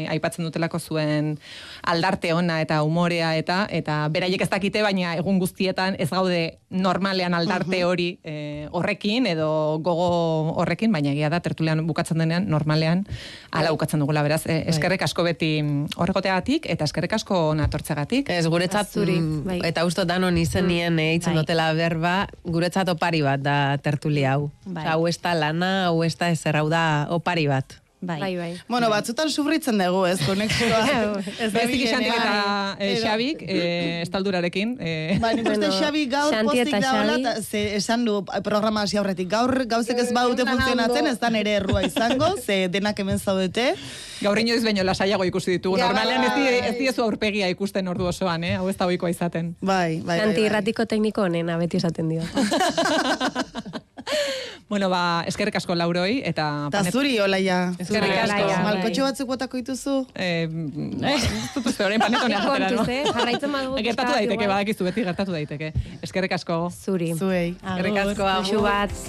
aipatzen dutelako zuen aldarte ona eta umorea eta eta beraiek ez dakite, baina egun guztietan ez gaude normalean aldarte hori e, horrekin edo gogo horrekin, baina egia da tertulian bukatzen denean normalean ala bukatzen dugula, beraz, e, eskerrek asko beti mm, horregoteagatik eta eskerrek asko natortzegatik. Ez, guretzat, Zuri, mm, bai. eta usto danon izenien mm, eitzen bai. dutela berba, guretzat opari bat da tertulia hau. Bai. Osea, hau ez da lana, hau ez da ezer, hau da opari bat. Bai. Bai, bai. Bueno, batzutan sufritzen dugu, ez, konexioa. <laughs> ez da Bezik Xantik eta e, Edo- Xabik, e, estaldurarekin. E, Ba, nik uste Bueno, Xabi gaur pozik eta daola, ta, ze esan du programa hasi aurretik. Gaur gauzek ez badute funtzionatzen, ez da nere errua izango, ze denak hemen zaudete. gaur inoiz baino lasaiago ikusi ditugu. Ja, Normalean ez, di, bai. ez diezu aurpegia ikusten ordu osoan, eh? hau ez da ohikoa izaten. Bai, bai, bai. Santi bai. irratiko tekniko onena, beti esaten dio. <laughs> <laughs> bueno, ba, eskerrik asko lauroi, eta... Ta panet- zuri, olaia. Eskerrik asko. Olaia, Malkotxo bai. batzuk botako dituzu? Eh, <laughs> ez dut uste orain panetonea jatera, Kontuz, eh? Jarraitzen badugu <laughs> Gertatu daiteke, badakizu beti gertatu daiteke. Eskerrik asko. Zuri. Zuei. Eskerrik asko. Bat.